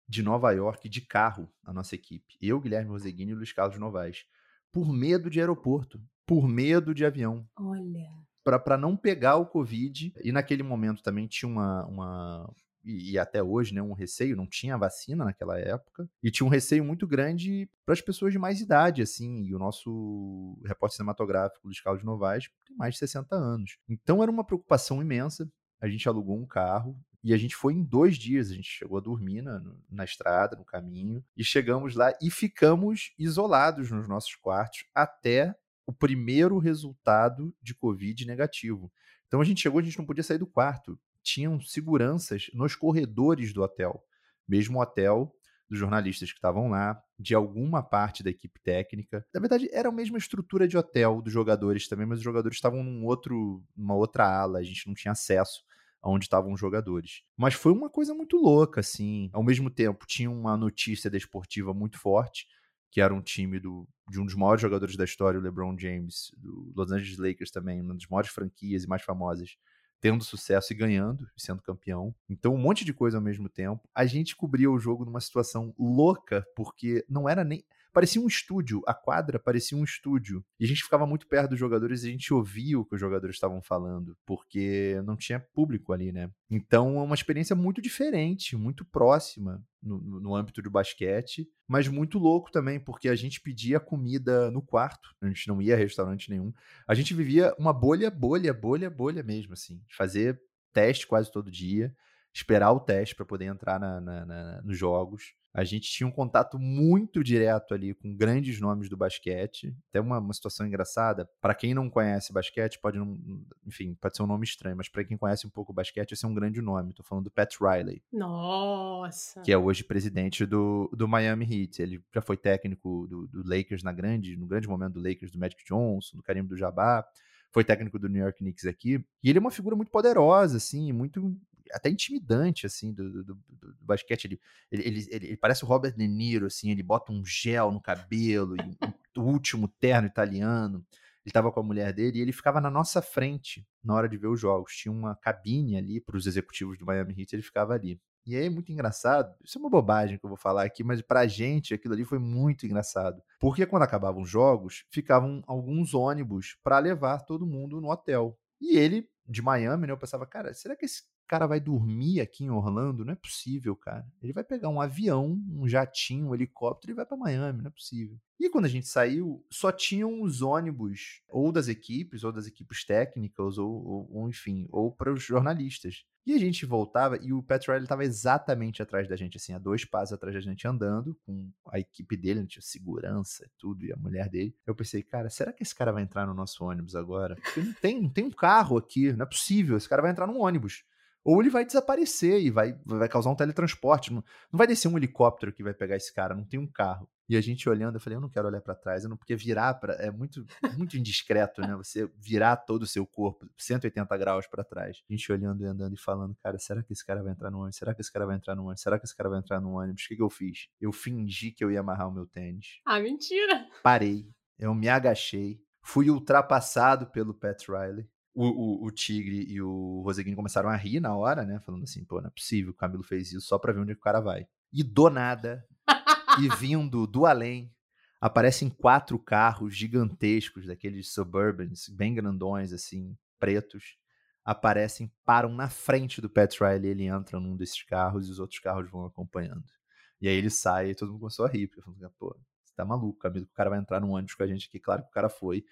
de Nova York de carro, a nossa equipe. Eu, Guilherme Roseguini e Luiz Carlos Novaes. Por medo de aeroporto, por medo de avião. Olha para não pegar o Covid. E naquele momento também tinha uma. uma e, até hoje, né, um receio, não tinha vacina naquela época, e tinha um receio muito grande para as pessoas de mais idade, assim, e o nosso repórter cinematográfico, Luiz Carlos Novaes, tem mais de 60 anos. Então era uma preocupação imensa, a gente alugou um carro, e a gente foi em dois dias, a gente chegou a dormir na, na estrada, no caminho, e chegamos lá e ficamos isolados nos nossos quartos até o primeiro resultado de Covid negativo. Então a gente chegou, a gente não podia sair do quarto. Tinham seguranças nos corredores do hotel. Mesmo o hotel dos jornalistas que estavam lá, de alguma parte da equipe técnica. Na verdade, era a mesma estrutura de hotel dos jogadores também, mas os jogadores estavam num outro, numa outra ala, a gente não tinha acesso aonde estavam os jogadores. Mas foi uma coisa muito louca, assim. Ao mesmo tempo, tinha uma notícia desportiva muito forte que era um time do, de um dos maiores jogadores da história, o LeBron James, do Los Angeles Lakers também, uma das maiores franquias e mais famosas, tendo sucesso e ganhando, sendo campeão. Então, um monte de coisa ao mesmo tempo. A gente cobria o jogo numa situação louca, porque não era nem parecia um estúdio, a quadra parecia um estúdio. E a gente ficava muito perto dos jogadores e a gente ouvia o que os jogadores estavam falando, porque não tinha público ali, né? Então é uma experiência muito diferente, muito próxima no, no, âmbito do basquete, mas muito louco também, porque a gente pedia comida no quarto, a gente não ia a restaurante nenhum. A gente vivia uma bolha, bolha, bolha, bolha mesmo, assim, fazer teste quase todo dia, esperar o teste para poder entrar na, na, na, nos jogos a gente tinha um contato muito direto ali com grandes nomes do basquete. Até uma, uma situação engraçada. Para quem não conhece basquete, pode não, enfim, pode ser um nome estranho, mas para quem conhece um pouco o basquete, esse é um grande nome. Estou falando do Pat Riley. Nossa! Que é hoje presidente do, do Miami Heat. Ele já foi técnico do, do Lakers na grande, no grande momento do Lakers, do Magic Johnson, do Karim do Jabá foi técnico do New York Knicks aqui, e ele é uma figura muito poderosa, assim, muito até intimidante, assim, do, do, do, basquete. Ele, ele, ele, ele, parece o Robert De Niro, assim, ele bota um gel no cabelo, e, o último terno italiano. Ele estava com a mulher dele e ele ficava na nossa frente na hora de ver os jogos. Tinha uma cabine ali para os executivos do Miami Heat, ele ficava ali. E aí é muito engraçado. Isso é uma bobagem que eu vou falar aqui, mas pra gente aquilo ali foi muito engraçado. Porque quando acabavam os jogos, ficavam alguns ônibus para levar todo mundo no hotel. E ele, de Miami, né, eu pensava, cara, será que esse cara vai dormir aqui em Orlando? Não é possível, cara. Ele vai pegar um avião, um jatinho, um helicóptero e vai para Miami, não é possível. E quando a gente saiu, só tinham os ônibus, ou das equipes, ou das equipes técnicas, ou, ou, enfim, ou para os jornalistas. E a gente voltava e o Pat Riley estava exatamente atrás da gente, assim, a dois passos atrás da gente andando, com a equipe dele, né, tinha segurança, tudo, e a mulher dele. Eu pensei, cara, será que esse cara vai entrar no nosso ônibus agora? Porque não tem, não tem um carro aqui, não é possível, esse cara vai entrar num ônibus. Ou ele vai desaparecer e vai, vai causar um teletransporte. Não, não vai descer um helicóptero que vai pegar esse cara, não tem um carro. E a gente olhando, eu falei, eu não quero olhar para trás, não, porque virar pra, é muito, muito indiscreto, né? Você virar todo o seu corpo 180 graus para trás. A gente olhando e andando e falando, cara, será que esse cara vai entrar no ônibus? Será que esse cara vai entrar no ônibus? Será que esse cara vai entrar no ônibus? O que, que eu fiz? Eu fingi que eu ia amarrar o meu tênis. Ah, mentira! Parei, eu me agachei, fui ultrapassado pelo Pat Riley o, o, o, Tigre e o Roseguinho começaram a rir na hora, né? Falando assim, pô, não é possível, o Camilo fez isso só pra ver onde é o cara vai. E do nada, e vindo do além, aparecem quatro carros gigantescos, daqueles suburbans, bem grandões, assim, pretos. Aparecem, param na frente do Pat Riley, ele entra num desses carros e os outros carros vão acompanhando. E aí ele sai e todo mundo começou a rir, porque falando, pô, você tá maluco, Camilo, o cara vai entrar num ônibus com a gente aqui, claro que o cara foi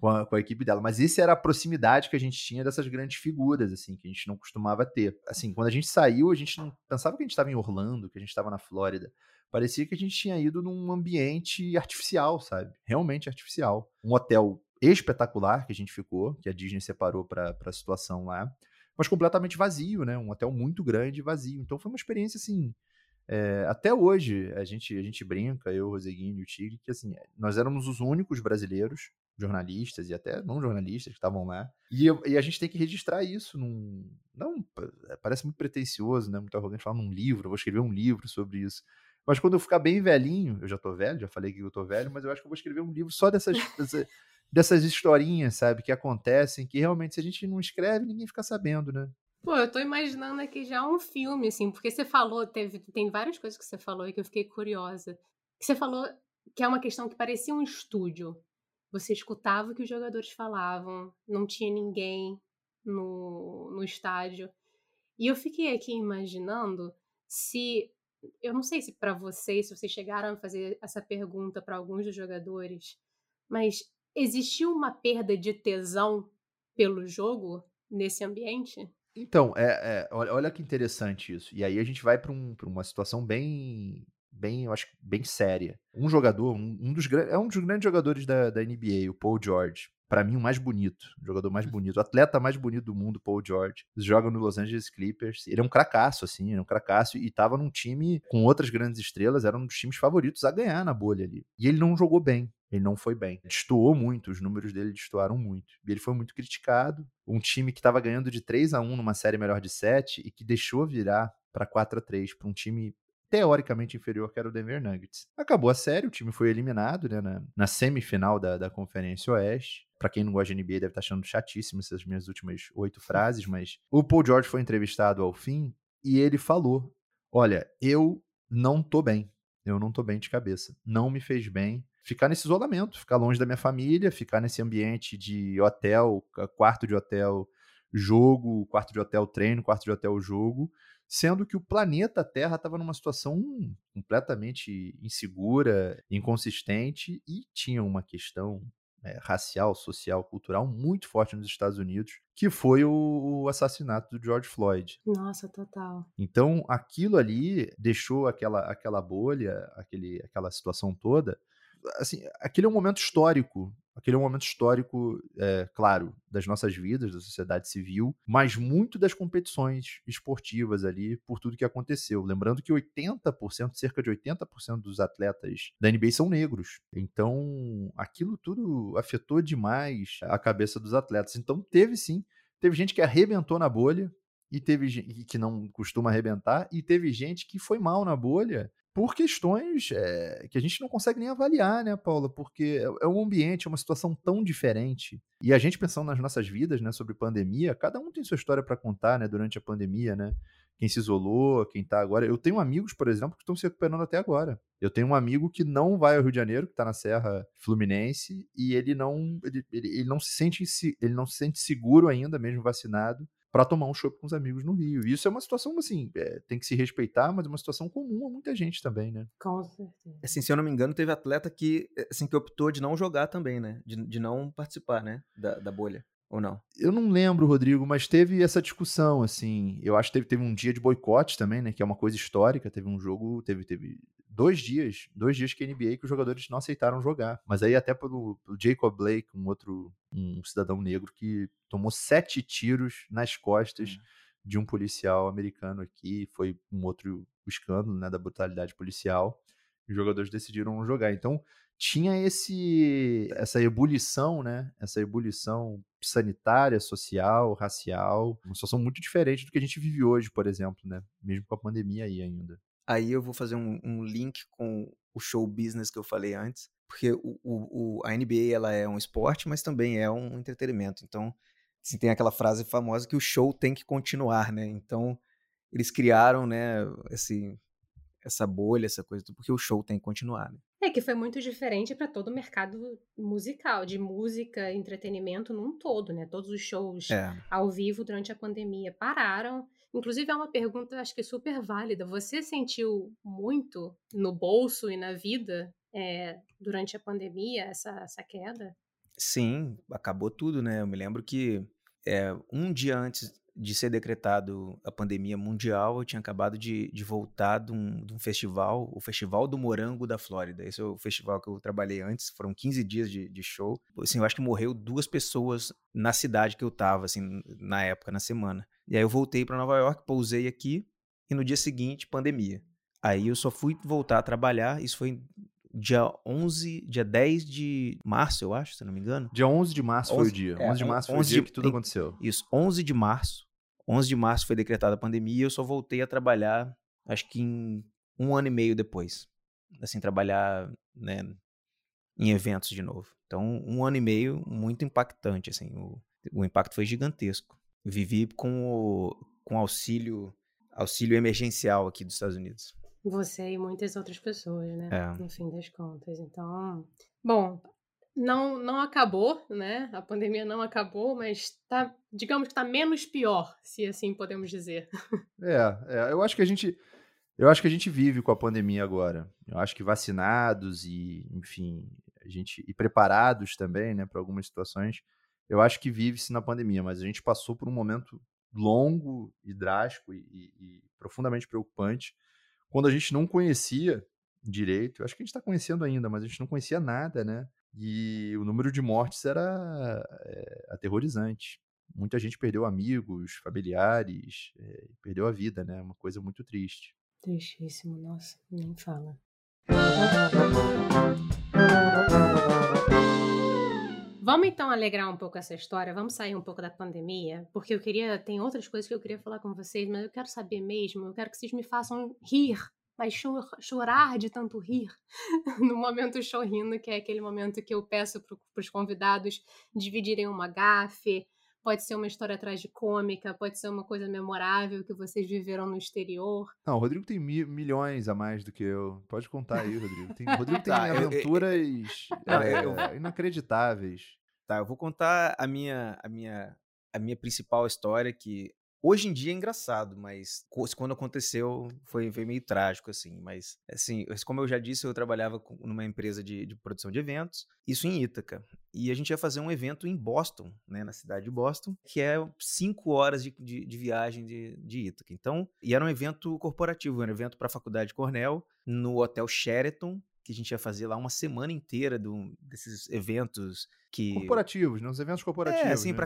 com a, com a equipe dela. Mas essa era a proximidade que a gente tinha dessas grandes figuras, assim, que a gente não costumava ter. Assim, quando a gente saiu, a gente não pensava que a gente estava em Orlando, que a gente estava na Flórida. Parecia que a gente tinha ido num ambiente artificial, sabe? Realmente artificial. Um hotel espetacular que a gente ficou, que a Disney separou para a situação lá, mas completamente vazio, né? Um hotel muito grande e vazio. Então foi uma experiência assim. É, até hoje a gente, a gente brinca, eu, Roseguinho e o Tigre, que assim, nós éramos os únicos brasileiros jornalistas e até não jornalistas que estavam lá. E, e, a gente tem que registrar isso num. Não, é, parece muito pretencioso, né? Muito arrogante falar num livro, vou escrever um livro sobre isso. Mas quando eu ficar bem velhinho, eu já tô velho, já falei que eu tô velho, mas eu acho que eu vou escrever um livro só dessas, dessas historinhas, sabe, que acontecem, que realmente se a gente não escreve, ninguém fica sabendo, né? Pô, eu tô imaginando aqui já um filme, assim, porque você falou, teve, tem várias coisas que você falou e que eu fiquei curiosa. Você falou que é uma questão que parecia um estúdio. Você escutava o que os jogadores falavam, não tinha ninguém no, no estádio. E eu fiquei aqui imaginando se. Eu não sei se para vocês, se vocês chegaram a fazer essa pergunta para alguns dos jogadores, mas existiu uma perda de tesão pelo jogo nesse ambiente? Então, é, é olha, olha, que interessante isso. E aí a gente vai para um, uma situação bem bem, eu acho bem séria. Um jogador, um, um dos é um dos grandes jogadores da, da NBA, o Paul George. Para mim, o mais bonito, o jogador mais bonito, o atleta mais bonito do mundo, Paul George. Joga no Los Angeles Clippers. Ele é um cracaço, assim, é um cracaço e tava num time com outras grandes estrelas, era um dos times favoritos a ganhar na bolha ali. E ele não jogou bem. Ele não foi bem. Destoou muito, os números dele destoaram muito. E ele foi muito criticado. Um time que estava ganhando de 3 a 1 numa série melhor de 7 e que deixou virar para 4 a 3 para um time teoricamente inferior que era o Denver Nuggets. Acabou a série, o time foi eliminado né, na, na semifinal da, da Conferência Oeste. Para quem não gosta de NBA deve estar tá achando chatíssimo essas minhas últimas oito frases, [LAUGHS] mas o Paul George foi entrevistado ao fim e ele falou: Olha, eu não tô bem. Eu não tô bem de cabeça. Não me fez bem ficar nesse isolamento, ficar longe da minha família, ficar nesse ambiente de hotel, quarto de hotel, jogo, quarto de hotel treino, quarto de hotel jogo sendo que o planeta Terra estava numa situação completamente insegura, inconsistente e tinha uma questão é, racial, social, cultural muito forte nos Estados Unidos, que foi o, o, assassinato do George Floyd. Nossa, total. Então, aquilo ali deixou aquela, aquela bolha, aquele, aquela situação toda. Assim, aquele é um momento histórico Aquele é um momento histórico, é, claro, das nossas vidas, da sociedade civil, mas muito das competições esportivas ali, por tudo que aconteceu. Lembrando que 80%, cerca de 80% dos atletas da NBA são negros. Então, aquilo tudo afetou demais a cabeça dos atletas. Então, teve sim, teve gente que arrebentou na bolha, e teve gente que não costuma arrebentar, e teve gente que foi mal na bolha por questões é, que a gente não consegue nem avaliar, né, Paula? Porque é, é um ambiente, é uma situação tão diferente. E a gente pensando nas nossas vidas, né, sobre pandemia, cada um tem sua história para contar, né, durante a pandemia, né? Quem se isolou, quem tá agora. Eu tenho amigos, por exemplo, que estão se recuperando até agora. Eu tenho um amigo que não vai ao Rio de Janeiro, que está na Serra Fluminense, e ele não, ele, ele, ele, não se sente ele não se sente seguro ainda, mesmo vacinado, para tomar um chopp com os amigos no Rio. E isso é uma situação, assim, é, tem que se respeitar, mas é uma situação comum a muita gente também, né? Com certeza. Assim, se eu não me engano, teve atleta que, assim, que optou de não jogar também, né? De, de não participar, né? Da, da bolha. Ou não? Eu não lembro, Rodrigo, mas teve essa discussão, assim. Eu acho que teve, teve um dia de boicote também, né? Que é uma coisa histórica. Teve um jogo, teve, teve dois dias, dois dias que a NBA que os jogadores não aceitaram jogar. Mas aí até pelo, pelo Jacob Blake, um outro um cidadão negro que tomou sete tiros nas costas hum. de um policial americano aqui. Foi um outro escândalo, né? Da brutalidade policial. Os jogadores decidiram não jogar. Então tinha esse essa ebulição, né? Essa ebulição sanitária, social, racial, uma situação muito diferente do que a gente vive hoje, por exemplo, né? Mesmo com a pandemia aí ainda. Aí eu vou fazer um, um link com o show business que eu falei antes, porque o, o, a NBA ela é um esporte, mas também é um entretenimento. Então, assim, tem aquela frase famosa que o show tem que continuar, né? Então, eles criaram, né, esse, essa bolha, essa coisa, porque o show tem que continuar. Né? É que foi muito diferente para todo o mercado musical, de música, entretenimento num todo, né? Todos os shows é. ao vivo durante a pandemia pararam. Inclusive, é uma pergunta, acho que super válida. Você sentiu muito no bolso e na vida é, durante a pandemia essa, essa queda? Sim, acabou tudo, né? Eu me lembro que é, um dia antes de ser decretado a pandemia mundial, eu tinha acabado de, de voltar de um, de um, festival, o Festival do Morango da Flórida. Esse é o festival que eu trabalhei antes, foram 15 dias de, de show. Assim, eu acho que morreu duas pessoas na cidade que eu tava, assim, na época, na semana. E aí eu voltei para Nova York, pousei aqui, e no dia seguinte, pandemia. Aí eu só fui voltar a trabalhar, isso foi dia 11, dia 10 de março, eu acho, se não me engano. Dia 11 de março 11, foi o dia. É, 11 de março 11 foi o dia de, que tudo aconteceu. Isso, 11 de março 11 de março foi decretada a pandemia e eu só voltei a trabalhar, acho que em um ano e meio depois. Assim, trabalhar né, em eventos de novo. Então, um ano e meio muito impactante, assim. O, o impacto foi gigantesco. Vivi com o com auxílio, auxílio emergencial aqui dos Estados Unidos. Você e muitas outras pessoas, né? É. No fim das contas. Então, bom, não, não acabou, né? A pandemia não acabou, mas tá, digamos que está menos pior, se assim podemos dizer. É, é, eu acho que a gente, eu acho que a gente vive com a pandemia agora. Eu acho que vacinados e, enfim, a gente e preparados também, né, para algumas situações. Eu acho que vive-se na pandemia, mas a gente passou por um momento longo e drástico e, e, e profundamente preocupante quando a gente não conhecia direito. Eu acho que a gente está conhecendo ainda, mas a gente não conhecia nada, né? E o número de mortes era é, aterrorizante. Muita gente perdeu amigos, familiares, é, perdeu a vida, né? Uma coisa muito triste. Tristíssimo, nossa, nem fala. Vamos então alegrar um pouco essa história, vamos sair um pouco da pandemia, porque eu queria, tem outras coisas que eu queria falar com vocês, mas eu quero saber mesmo, eu quero que vocês me façam rir mas chor chorar de tanto rir no momento chorrindo, que é aquele momento que eu peço para os convidados dividirem uma gafe, pode ser uma história tragicômica, pode ser uma coisa memorável que vocês viveram no exterior. Não, o Rodrigo tem mi milhões a mais do que eu. Pode contar aí, Rodrigo. Tem, Rodrigo tem tá, aventuras eu, eu, é, inacreditáveis. Tá, eu vou contar a minha, a minha, a minha principal história que Hoje em dia é engraçado, mas quando aconteceu foi, foi meio trágico, assim. Mas, assim, como eu já disse, eu trabalhava numa empresa de, de, produção de eventos, isso em Ítaca. E a gente ia fazer um evento em Boston, né, na cidade de Boston, que é cinco horas de, de, de viagem de, de Ítaca. Então, e era um evento corporativo, era um evento para a Faculdade Cornell, no Hotel Sheraton, que a gente ia fazer lá uma semana inteira do, desses eventos que corporativos, né? Os eventos corporativos. É, assim, né?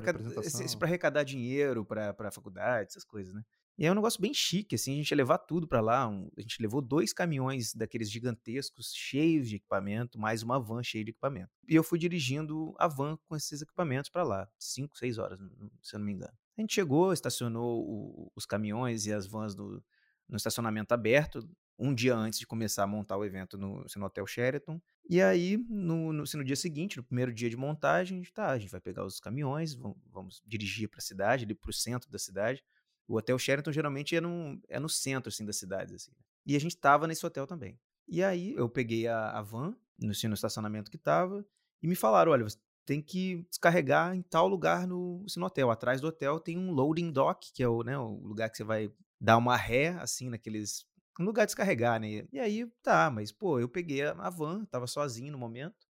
para arrecadar dinheiro para a faculdade, essas coisas, né? E é um negócio bem chique, assim, a gente ia levar tudo para lá. Um, a gente levou dois caminhões daqueles gigantescos, cheios de equipamento, mais uma van cheia de equipamento. E eu fui dirigindo a van com esses equipamentos para lá, cinco, seis horas, se eu não me engano. A gente chegou, estacionou o, os caminhões e as vans no, no estacionamento aberto um dia antes de começar a montar o evento no, no Hotel Sheraton. E aí, no, no, no dia seguinte, no primeiro dia de montagem, a gente, tá, a gente vai pegar os caminhões, vamos, vamos dirigir para a cidade, ali para o centro da cidade. O Hotel Sheraton geralmente é no, é no centro assim, das cidades. Assim. E a gente tava nesse hotel também. E aí eu peguei a, a van, no, assim, no estacionamento que tava, e me falaram: olha, tem que descarregar em tal lugar no, no hotel. Atrás do hotel tem um loading dock, que é o, né, o lugar que você vai dar uma ré, assim, naqueles. Um lugar de descarregar, né? E aí, tá, mas, pô, eu peguei a van, tava sozinho no momento,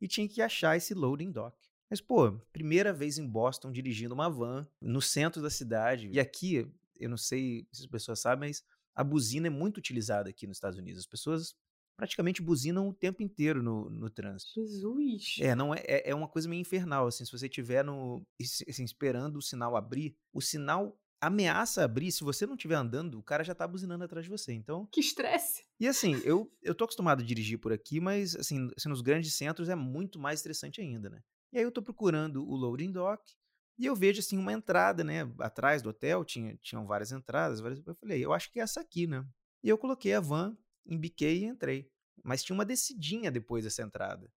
e tinha que achar esse loading dock. Mas, pô, primeira vez em Boston dirigindo uma van no centro da cidade. E aqui, eu não sei se as pessoas sabem, mas a buzina é muito utilizada aqui nos Estados Unidos. As pessoas praticamente buzinam o tempo inteiro no, no trânsito. Jesus! É, não é, é, é uma coisa meio infernal, assim, se você estiver no, assim, esperando o sinal abrir, o sinal ameaça abrir, se você não estiver andando, o cara já tá buzinando atrás de você, então... Que estresse! E assim, eu, eu tô acostumado a dirigir por aqui, mas assim, assim, nos grandes centros é muito mais estressante ainda, né? E aí eu tô procurando o loading dock, e eu vejo assim uma entrada, né, atrás do hotel, tinha, tinham várias entradas, várias, eu falei, eu acho que é essa aqui, né? E eu coloquei a van embiquei e entrei. Mas tinha uma descidinha depois dessa entrada.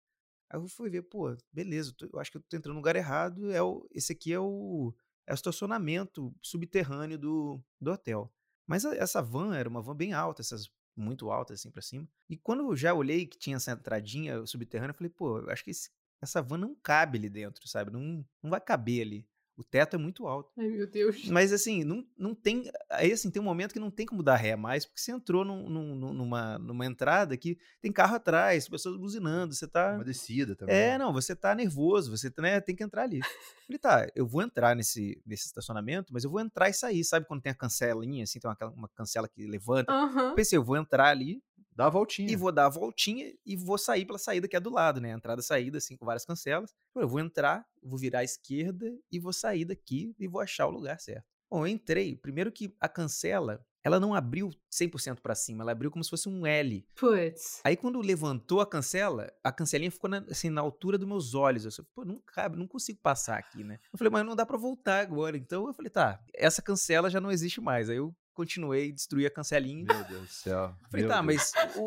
Aí eu fui ver, pô, beleza, eu acho que eu tô entrando no lugar errado. É o, esse aqui é o, é o estacionamento subterrâneo do, do hotel. Mas a, essa van era uma van bem alta, essas muito altas assim para cima. E quando eu já olhei que tinha essa entradinha subterrânea, eu falei, pô, eu acho que esse, essa van não cabe ali dentro, sabe? Não, não vai caber ali. O teto é muito alto. Ai, meu Deus. Mas assim, não, não tem. Aí assim, tem um momento que não tem como dar ré mais, porque você entrou num, num, numa, numa entrada que tem carro atrás, pessoas buzinando, você tá. Uma descida também. É, não, você tá nervoso, você né, tem que entrar ali. Falei, tá, eu vou entrar nesse, nesse estacionamento, mas eu vou entrar e sair. Sabe quando tem a cancelinha, assim, tem uma, uma cancela que levanta? Uhum. Pensei, eu vou entrar ali, Dá a voltinha. e vou dar a voltinha e vou sair pela saída que é do lado, né? Entrada e saída, assim, com várias cancelas. Eu vou entrar, vou virar à esquerda e vou sair daqui e vou achar o lugar certo. Bom, eu entrei. Primeiro que a cancela, ela não abriu 100% para cima, ela abriu como se fosse um L. Putz. Aí quando levantou a cancela, a cancelinha ficou na, assim, na altura dos meus olhos. Eu falei, pô, não cabe, não consigo passar aqui, né? Eu falei, mas não dá para voltar agora. Então eu falei, tá, essa cancela já não existe mais. Aí eu continuei, destruí a cancelinha. Meu Deus do céu. Falei, tá, Deus. mas o,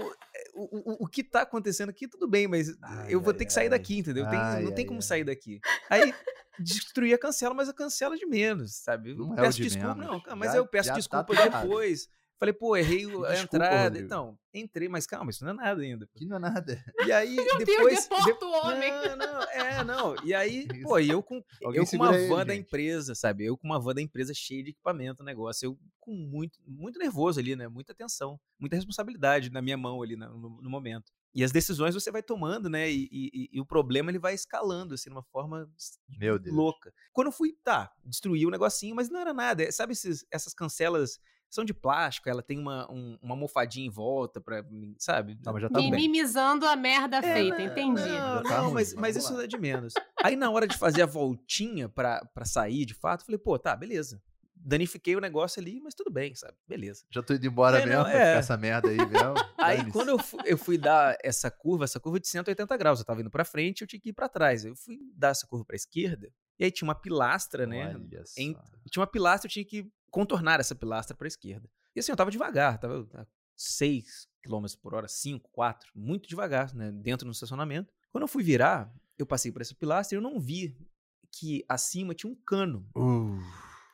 o, o, o que tá acontecendo aqui, tudo bem, mas Ai, eu vou ai, ter que sair ai. daqui, entendeu? Tem- não tem como ai. sair daqui. Aí destruí a cancela, mas a cancela de menos, sabe? Não é peço de desculpa, menos. não, mas Já- eu peço tá desculpa errado. depois. Falei, pô, errei a Desculpa, entrada. Rodrigo. Então, entrei, mas calma, isso não é nada ainda. Que não é nada. E aí, [LAUGHS] Deus, depois. deporta o homem. Não, não, é, não. E aí, Isso. [LAUGHS] pô, e eu com, Alguém eu com uma van da empresa, sabe? Eu com uma van da empresa cheia de equipamento, negócio. Eu com muito, muito nervoso ali, né? Muita tensão, muita responsabilidade na minha mão ali no, no momento. E as decisões você vai tomando, né? E, e- e- o problema ele vai escalando, assim, de uma forma Meu Deus. louca. Quando eu fui, tá, destruí o negocinho, mas não era nada. É, Sabe esses- essas cancelas são de plástico, ela tem uma, um- uma almofadinha em volta, pra, sabe? Não, mas já tá bem. Minimizando a merda É, feita, não, entendi. Não, tá não, ruim, mas, mas isso é de menos. Aí na hora de fazer a voltinha pra, pra sair de fato, eu falei, pô, tá, beleza. Danifiquei o negócio ali, mas tudo bem, sabe? Beleza. Já tô indo embora É, mesmo não, pra é. ficar essa merda aí mesmo. [LAUGHS] Aí quando eu fui, eu fui dar essa curva, essa curva de 180 graus, eu tava indo pra frente, eu tinha que ir pra trás. Eu fui dar essa curva pra esquerda, e aí tinha uma pilastra, né? Olha só. em- tinha uma pilastra, eu tinha que contornar essa pilastra pra esquerda. E assim, eu tava devagar, tava a 6 km por hora, 5, 4, muito devagar, né? Dentro do estacionamento. Quando eu fui virar, eu passei por essa pilastra e eu não vi que acima tinha um cano. Uh,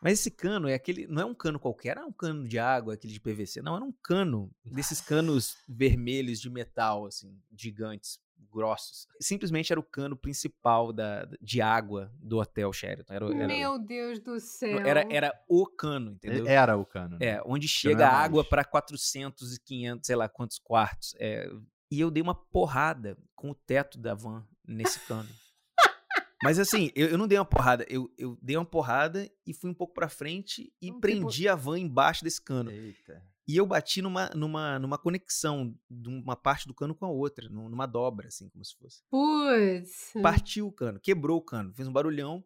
Mas esse cano é aquele. Não é um cano qualquer, não é um cano de água, aquele de PVC. Não, era um cano. Desses canos vermelhos de metal, assim, gigantes, grossos. Simplesmente era o cano principal da, de água do hotel Sheraton. Era, era, Meu Deus do céu. era, era o cano, entendeu? era o cano. né? É, onde chega a água para 400 e 500, sei lá quantos quartos. É, e eu dei uma porrada com o teto da van nesse cano. [LAUGHS] Mas assim, eu, eu não dei uma porrada, eu, eu dei uma porrada e fui um pouco pra frente e Não, tipo- prendi a van embaixo desse cano. Eita. E eu bati numa, numa, numa conexão de uma parte do cano com a outra, num- numa dobra, assim, como se fosse. Putz. Partiu o cano, quebrou o cano, fez um barulhão.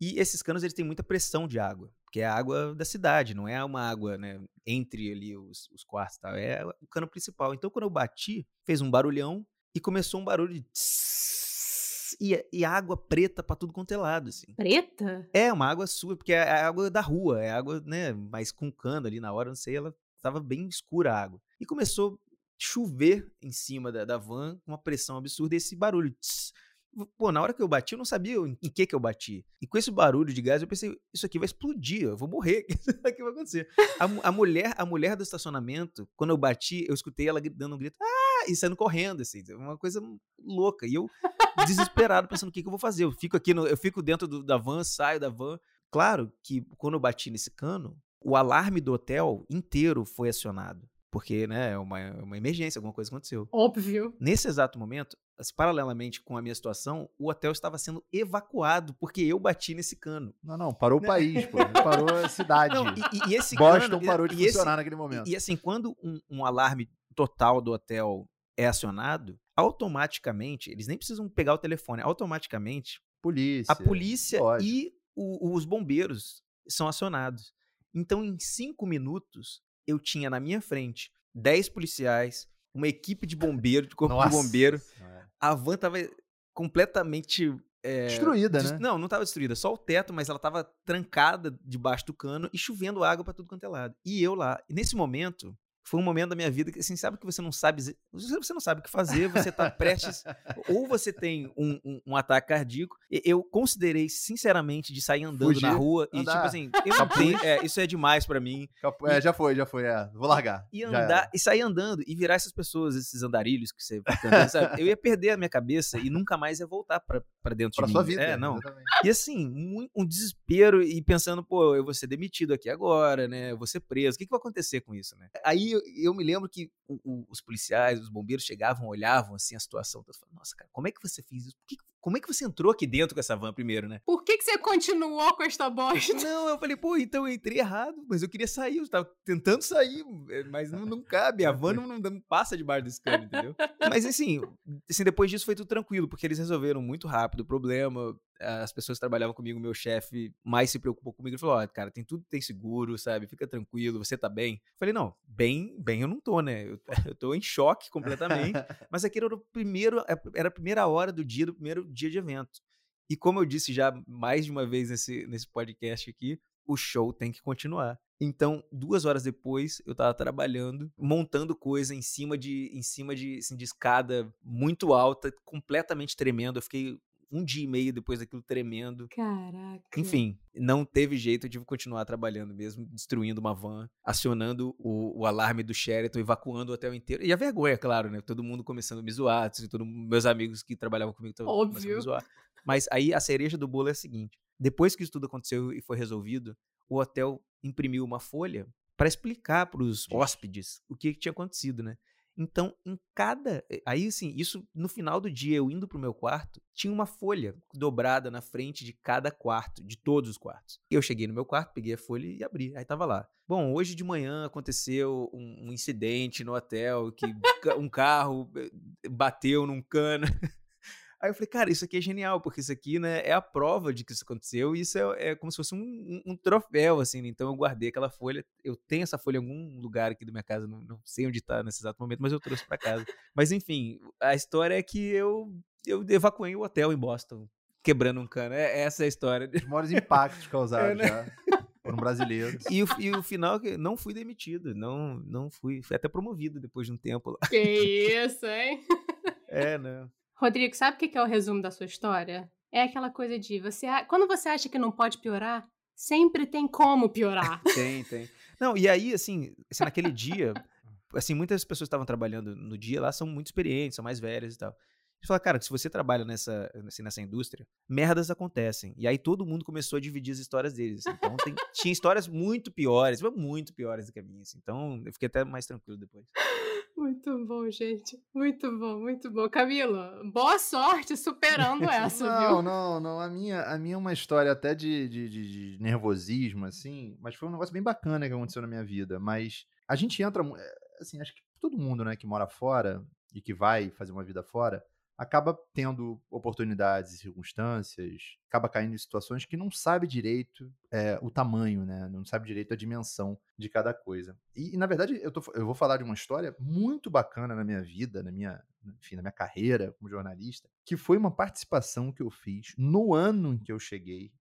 E esses canos eles têm muita pressão de água, porque é a água da cidade, não é uma água né, entre ali os, os quartos, e tal, é o cano principal. Então quando eu bati, fez um barulhão e começou um barulho de tss, e, e água preta pra tudo quanto é lado, assim. Preta? É uma água sua, porque é a água da rua, é água, né, mas com cano ali na hora, não sei, ela tava bem escura a água. E começou a chover em cima da, da van, com uma pressão absurda, e esse barulho. tss. Pô, na hora que eu bati, eu não sabia em que que eu bati. E com esse barulho de gás, eu pensei, isso aqui vai explodir, eu vou morrer. [LAUGHS] Isso aqui vai acontecer. A, a, mulher, a mulher do estacionamento, quando eu bati, eu escutei ela dando um grito, ah, e saindo correndo, assim, uma coisa louca. E eu, desesperado, pensando o que, que eu vou fazer. Eu fico aqui, no, eu fico dentro do, da van, saio da van. Claro que quando eu bati nesse cano, o alarme do hotel inteiro foi acionado. Porque, né, é uma, é uma emergência, alguma coisa aconteceu. Óbvio. Nesse exato momento, assim, paralelamente com a minha situação, o hotel estava sendo evacuado porque eu bati nesse cano. Não, não, parou o né? país, pô. Parou a [LAUGHS] cidade. Não, e, e, esse Boston cano, parou de funcionar esse, naquele momento. E, e, assim, quando um, um alarme total do hotel é acionado, automaticamente, eles nem precisam pegar o telefone, automaticamente polícia, a polícia e o, os bombeiros são acionados. Então, em cinco minutos, eu tinha na minha frente 10 policiais, uma equipe de bombeiro, de corpo Nossa. de bombeiro. A van tava completamente. É, destruída, né? Não, não tava destruída, só o teto, mas ela tava trancada debaixo do cano e chovendo água para tudo quanto é lado. E eu lá. Nesse momento, foi um momento da minha vida que, assim, sabe que você não sabe, você não sabe o que fazer, você tá prestes, [LAUGHS] ou você tem um, um, um, ataque cardíaco. Eu considerei, sinceramente, de sair andando Fugir, na rua andar. e, tipo assim, eu não é, isso é demais para mim. É, e, já foi, já foi, é, vou largar. E andar, e sair andando e virar essas pessoas, esses andarilhos que você sabe? Eu ia perder a minha cabeça e nunca mais ia voltar para dentro pra de sua mim. vida, é, não. Exatamente. E assim, um, um, desespero e pensando, pô, eu vou ser demitido aqui agora, né? Eu vou ser preso. O que, que vai acontecer com isso, né? Aí eu me lembro que o, o, os policiais, os bombeiros chegavam, olhavam assim a situação. Eu falava, Nossa, cara, como é que você fez isso? Que, como é que você entrou aqui dentro com essa van primeiro, né? Por que, que você continuou com esta bosta? Não, eu falei, pô, então eu entrei errado, mas eu queria sair, eu tava tentando sair, eh, mas não, não cabe, a van não, não, não passa debaixo desse cano, entendeu? Mas assim, assim, depois disso foi tudo tranquilo, porque eles resolveram muito rápido o problema, as pessoas que trabalhavam comigo, meu chefe mais se preocupou comigo. Ele falou: Ó, oh, cara, tem tudo, tem seguro, sabe? Fica tranquilo, você tá bem. Eu falei: Não, bem, bem eu não tô, né? Eu, [LAUGHS] eu tô em choque completamente. [LAUGHS] mas aquele era o primeiro, é, era a primeira hora do dia, do primeiro dia de evento. E como eu disse já mais de uma vez nesse, nesse podcast aqui, o show tem que continuar. Então, duas horas depois, eu tava trabalhando, montando coisa em cima de, em cima de, assim, de escada muito alta, completamente tremendo. Eu fiquei um dia e meio depois daquilo tremendo. Caraca. Enfim, não teve jeito, eu tive que continuar trabalhando mesmo, destruindo uma van, acionando o, o alarme do Sheraton, evacuando o hotel inteiro. E a vergonha, claro, né? Todo mundo começando a me zoar, todo, meus amigos que trabalhavam comigo começando a me zoar. Mas aí a cereja do bolo é a seguinte: depois que isso tudo aconteceu e foi resolvido, o hotel imprimiu uma folha para explicar para os hóspedes o que, que tinha acontecido, né? Então, em cada. Eh, aí, assim, isso no final do dia, eu indo pro meu quarto, tinha uma folha dobrada na frente de cada quarto, de todos os quartos. Eu cheguei no meu quarto, peguei a folha e abri. Aí tava lá. Bom, hoje de manhã aconteceu um, um incidente no hotel que um carro eh, bateu num cano. [LAUGHS] Aí eu falei, cara, isso aqui é genial, porque isso aqui, né, é a prova de que isso aconteceu e isso é, é como se fosse um, um, um, troféu, assim, né? Então eu guardei aquela folha, eu tenho essa folha em algum lugar aqui da minha casa, não, não sei onde tá nesse exato momento, mas eu trouxe para casa. mas enfim, a história é que eu, eu evacuei o hotel em Boston, quebrando um cano. É, essa é a história. Os maiores impactos [LAUGHS] causados é, né? já. Foram brasileiros. E o, e o final, não fui demitido, não, não fui, fui até promovido depois de um tempo lá. Que isso, hein? É, né? Rodrigo, sabe o que é o resumo da sua história? É aquela coisa de você. Quando você acha que não pode piorar, sempre tem como piorar. [LAUGHS] tem, tem. Não, e aí, assim, assim naquele dia, assim, muitas pessoas que estavam trabalhando no dia lá são muito experientes, são mais velhas e tal. Você fala, cara, se você trabalha nessa, assim, nessa indústria, merdas acontecem. E aí todo mundo começou a dividir as histórias deles. Assim. Então tem, tinha histórias muito piores, muito piores do que a minha. Assim. Então eu fiquei até mais tranquilo depois. Muito bom, gente. Muito bom, muito bom. Camilo, boa sorte superando [LAUGHS] essa, não, viu? Não, não, não. A minha, a minha é uma história até de, de, de, de nervosismo, assim, mas foi um negócio bem bacana que aconteceu na minha vida. Mas a gente entra, eh, assim, acho que todo mundo, né, que mora fora e que vai fazer uma vida fora, acaba tendo oportunidades e circunstâncias, acaba caindo em situações que não sabe direito é, o tamanho, né? Não sabe direito a dimensão de cada coisa. E, e na verdade, eu, tô, eu, vou falar de uma história muito bacana na minha vida, na minha, enfim, na minha carreira como jornalista, que foi uma participação que eu fiz no ano em que eu cheguei,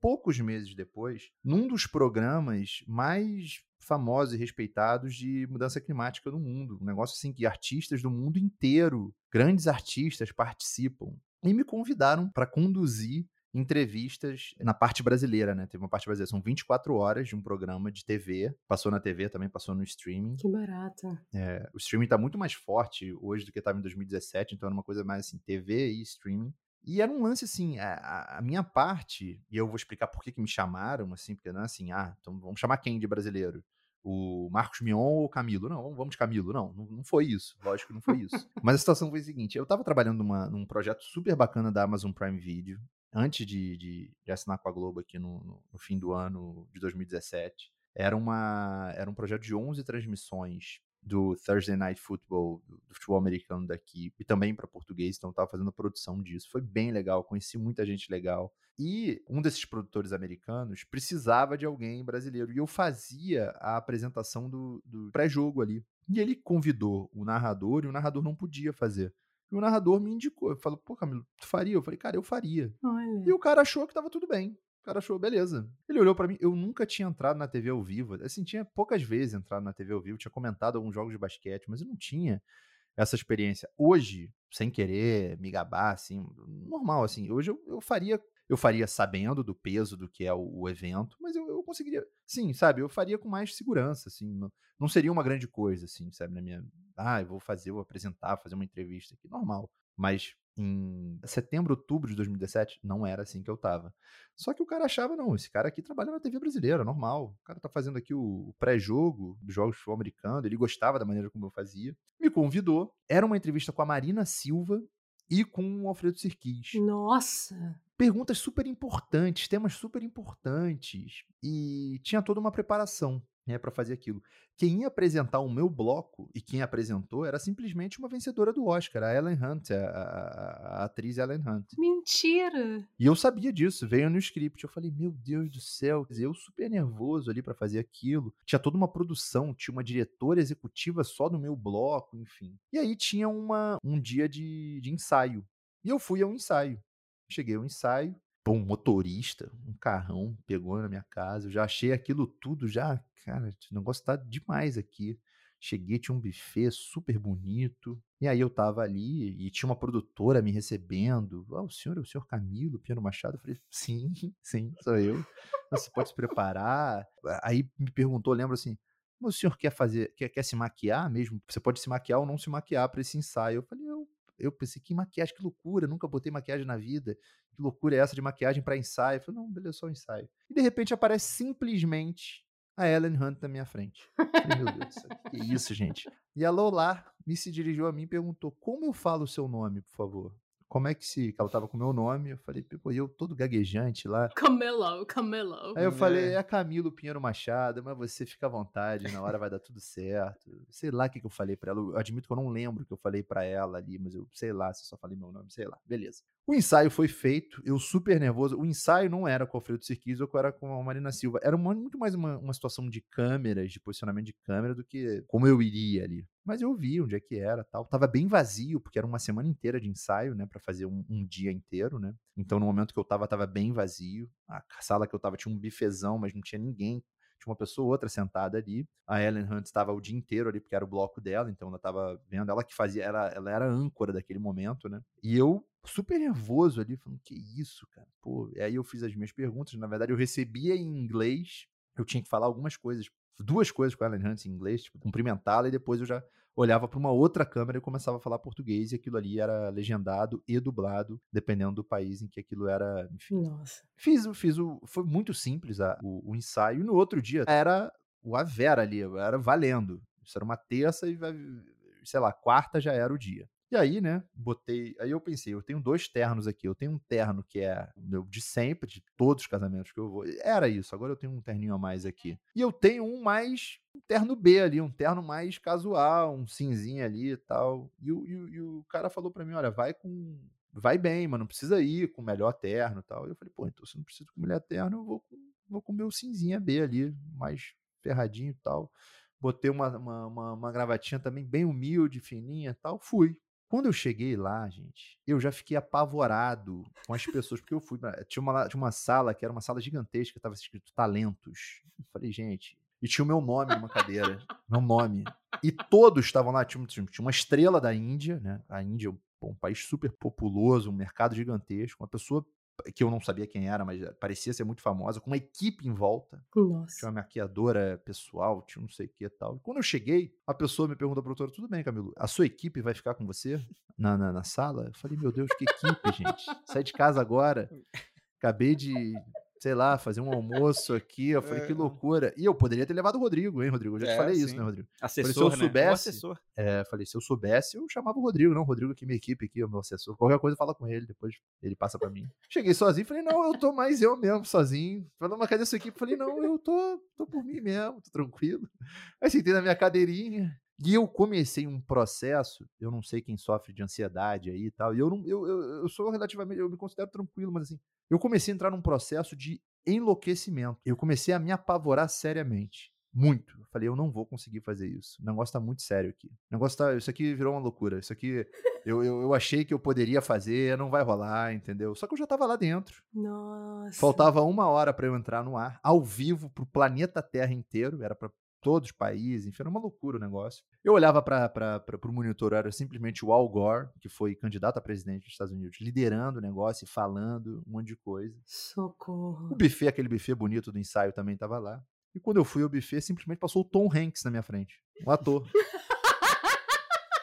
poucos meses depois, num dos programas mais famosos e respeitados de mudança climática no mundo. Um negócio assim que artistas do mundo inteiro, grandes artistas participam. e me convidaram para conduzir entrevistas na parte brasileira, né? Teve uma parte brasileira, são 24 horas de um programa de TV, passou na TV, também passou no streaming. Que barato. É, o streaming tá muito mais forte hoje do que estava em 2017, então era uma coisa mais assim, TV e streaming. E era um lance assim, a, a, minha parte, e eu vou explicar por que, que me chamaram, assim, porque não é assim, ah, então vamos chamar quem de brasileiro? O Marcos Mion ou o Camilo? Não, vamos de Camilo. Não, não, não foi isso. Lógico que não foi isso. [LAUGHS] Mas a situação foi a seguinte: eu estava trabalhando numa, num projeto super bacana da Amazon Prime Video, antes de, de, de assinar com a Globo aqui no, no, no, fim do ano de 2017. Era, uma, era um projeto de 11 transmissões do Thursday Night Football, do, do futebol americano daqui, e também para português, então eu estava fazendo a produção disso. Foi bem legal, conheci muita gente legal. E um desses produtores americanos precisava de alguém brasileiro, e eu fazia a apresentação do, do pré-jogo ali. E ele convidou o narrador, e o narrador não podia fazer. E o narrador me indicou, falou, pô, Camilo, tu faria? Eu falei, cara, eu faria. Olha. E o cara achou que tava tudo bem cara achou, beleza. Ele olhou para mim, eu nunca tinha entrado na TV ao vivo. Assim, tinha poucas vezes entrado na TV ao vivo, tinha comentado alguns jogos de basquete, mas eu não tinha essa experiência. Hoje, sem querer me gabar, assim, normal, assim, hoje eu, eu faria. Eu faria sabendo do peso do que é o, evento, mas eu, eu, conseguiria, sim, sabe? Eu faria com mais segurança, assim. Não, não seria uma grande coisa, assim, sabe? Na minha, ah, eu vou fazer, vou apresentar, fazer uma entrevista aqui, normal. Mas em setembro, outubro de 2017, não era assim que eu tava. Só que o cara achava, não, esse cara aqui trabalha na TV brasileira, normal. O cara tá fazendo aqui o pré-jogo dos jogos futebol americano, ele gostava da maneira como eu fazia. Me convidou. Era uma entrevista com a Marina Silva e com o Alfredo Sirquis. Nossa! Perguntas super importantes, temas super importantes. E tinha toda uma preparação né, para fazer aquilo. Quem ia apresentar o meu bloco e quem apresentou era simplesmente uma vencedora do Oscar, a Ellen Hunt, a, a, a, atriz Ellen Hunt. Mentira! E eu sabia disso, veio no script. Eu falei, meu Deus do céu, eu super nervoso ali para fazer aquilo. Tinha toda uma produção, tinha uma diretora executiva só no meu bloco, enfim. E aí tinha uma, um dia de, de ensaio. E eu fui ao ensaio. Cheguei ao ensaio, um motorista, um carrão, pegou na minha casa. Eu já achei aquilo tudo, já, cara, o negócio tá demais aqui. Cheguei, tinha um buffet super bonito. E aí eu tava ali e tinha uma produtora me recebendo. Ah, o senhor é o senhor Camilo Piano Machado? Eu falei, [LAUGHS] sim, sim, sou eu. Você pode se preparar. Aí me perguntou, lembro assim, o senhor quer fazer, quer, quer se maquiar mesmo? Você pode se maquiar ou não se maquiar para esse ensaio. Eu falei, eu eu pensei, que maquiagem, que loucura, nunca botei maquiagem na vida. Que loucura é essa de maquiagem para ensaio? Eu falei, não, beleza, só um ensaio. E de repente aparece simplesmente a Ellen Hunt na minha frente. meu Deus, que é isso, gente? E a Lola me se dirigiu a mim e perguntou: como eu falo o seu nome, por favor? Como é que se. Que ela tava com o meu nome. Eu falei, pô, eu todo gaguejante lá. [LAUGHS] Camelo, Camelo. Aí eu falei, é Camilo Pinheiro Machado, mas você fica à vontade, na hora vai dar tudo certo. Sei lá o que, que eu falei pra ela. Eu admito que eu não lembro o que eu falei pra ela ali, mas eu sei lá se eu só falei meu nome, sei lá. Beleza. O ensaio foi feito, eu super nervoso. O ensaio não era com o Alfredo Sirquis ou era com a Marina Silva. Era uma, muito mais uma, uma situação de câmeras, de posicionamento de câmera, do que como eu iria ali. Mas eu vi onde é que era tal. Tava bem vazio, porque era uma semana inteira de ensaio, né? para fazer um, um, dia inteiro, né? Então no momento que eu tava, tava bem vazio. A sala que eu tava tinha um bifezão, mas não tinha ninguém tinha uma pessoa ou outra sentada ali. A Ellen Hunt estava o dia inteiro ali, porque era o bloco dela, então ela estava vendo, ela que fazia, ela, ela era âncora daquele momento, né? E eu, super nervoso ali, falando, que isso, cara? Pô, e aí eu fiz as minhas perguntas, na verdade eu recebia em inglês, eu tinha que falar algumas coisas, duas coisas com a Ellen Hunt em inglês, tipo, cumprimentá-la, e depois eu já olhava para uma outra câmera e começava a falar português, e aquilo ali era legendado e dublado, dependendo do país em que aquilo era, enfim. Nossa. Fiz, fiz o. Foi muito simples a, o, o ensaio, e no outro dia era o a Vera ali, era valendo. Isso era uma terça e, sei lá, quarta já era o dia. E aí, né, botei. Aí eu pensei, eu tenho dois ternos aqui. Eu tenho um terno que é meu de sempre, de todos os casamentos que eu vou. Era isso, agora eu tenho um terninho a mais aqui. E eu tenho um mais. Um terno B ali, um terno mais casual, um cinzinho ali e tal. E, o, e, e o cara falou para mim: olha, vai com. Vai bem, mas não precisa ir com o melhor terno e tal. E eu falei, pô, então se não precisa com o melhor terno, eu vou com, vou com o meu cinzinha B ali, mais ferradinho e tal. Botei uma, uma, uma, uma gravatinha também bem humilde, fininha e tal. Fui. Quando eu cheguei lá, gente, eu já fiquei apavorado com as pessoas, porque eu fui. Tinha uma, tinha uma sala que era uma sala gigantesca, estava escrito talentos. Eu falei, gente. E tinha o meu nome numa cadeira. meu nome. E todos estavam lá. Tinha, tinha uma estrela da Índia, né? A Índia, pô, um país super populoso, um mercado gigantesco, uma pessoa que eu não sabia quem era, mas parecia ser muito famosa, com uma equipe em volta. Nossa. Tinha uma maquiadora pessoal, tinha não sei o que e tal. E quando eu cheguei, a pessoa me perguntou, produtora, tudo bem, Camilo, a sua equipe vai ficar com você na, na, na sala? Eu falei, meu Deus, que equipe, gente. Sai de casa agora. Acabei de sei lá, fazer um almoço aqui. Eu falei, é. que loucura. E eu poderia ter levado o Rodrigo, hein, Rodrigo? Eu já é, te falei sim. isso, né, Rodrigo? Assessor, falei, se eu soubesse, né? assessor. É, falei, se eu soubesse, eu chamava o Rodrigo, não, o Rodrigo aqui, minha equipe aqui, o meu assessor. Qualquer coisa fala com ele, depois ele passa pra mim. Cheguei sozinho, falei, não, eu tô mais eu mesmo, sozinho. Falei, mas cadê sua equipe? Falei, não, eu tô, tô por mim mesmo, tô tranquilo. Aí sentei na minha cadeirinha, e eu comecei um processo, eu não sei quem sofre de ansiedade aí e tal, e eu não, eu, eu, eu sou relativamente, eu me considero tranquilo, mas assim, eu comecei a entrar num processo de enlouquecimento. Eu comecei a me apavorar seriamente. Muito. Eu falei, eu não vou conseguir fazer isso. O negócio tá muito sério aqui. O negócio tá. Isso aqui virou uma loucura. Isso aqui. Eu, eu, eu achei que eu poderia fazer, não vai rolar, entendeu? Só que eu já tava lá dentro. Nossa. Faltava uma hora para eu entrar no ar, ao vivo, pro planeta Terra inteiro. Era para todos os países, enfim, era uma loucura o negócio. Eu olhava para o monitor, era simplesmente o Al Gore, que foi candidato a presidente dos Estados Unidos, liderando o negócio e falando um monte de coisa. Socorro. O buffet, aquele buffet bonito do ensaio, também estava lá. E quando eu fui ao buffet, simplesmente passou o Tom Hanks na minha frente, um ator.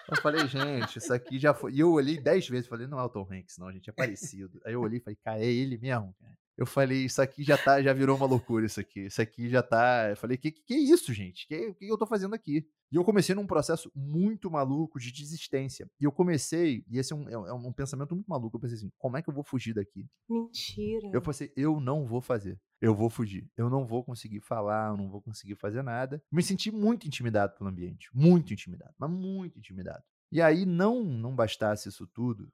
Eu falei, gente, isso aqui já foi. E eu olhei dez vezes, falei, não é o Tom Hanks, não, gente é parecido. Aí eu olhei e falei, cara, é ele mesmo, cara. Eu falei, isso aqui já tá, já virou uma loucura, isso aqui. Isso aqui já tá. Eu falei, que que é isso, gente? Que que eu tô fazendo aqui? E eu comecei num processo muito maluco de desistência. E eu comecei, e esse é um, é, é um pensamento muito maluco. Eu pensei assim, como é que eu vou fugir daqui? Mentira. Eu pensei, eu não vou fazer. Eu vou fugir. Eu não vou conseguir falar, eu não vou conseguir fazer nada. Me senti muito intimidado pelo ambiente. Muito intimidado, mas muito intimidado. E aí, não, não bastasse isso tudo,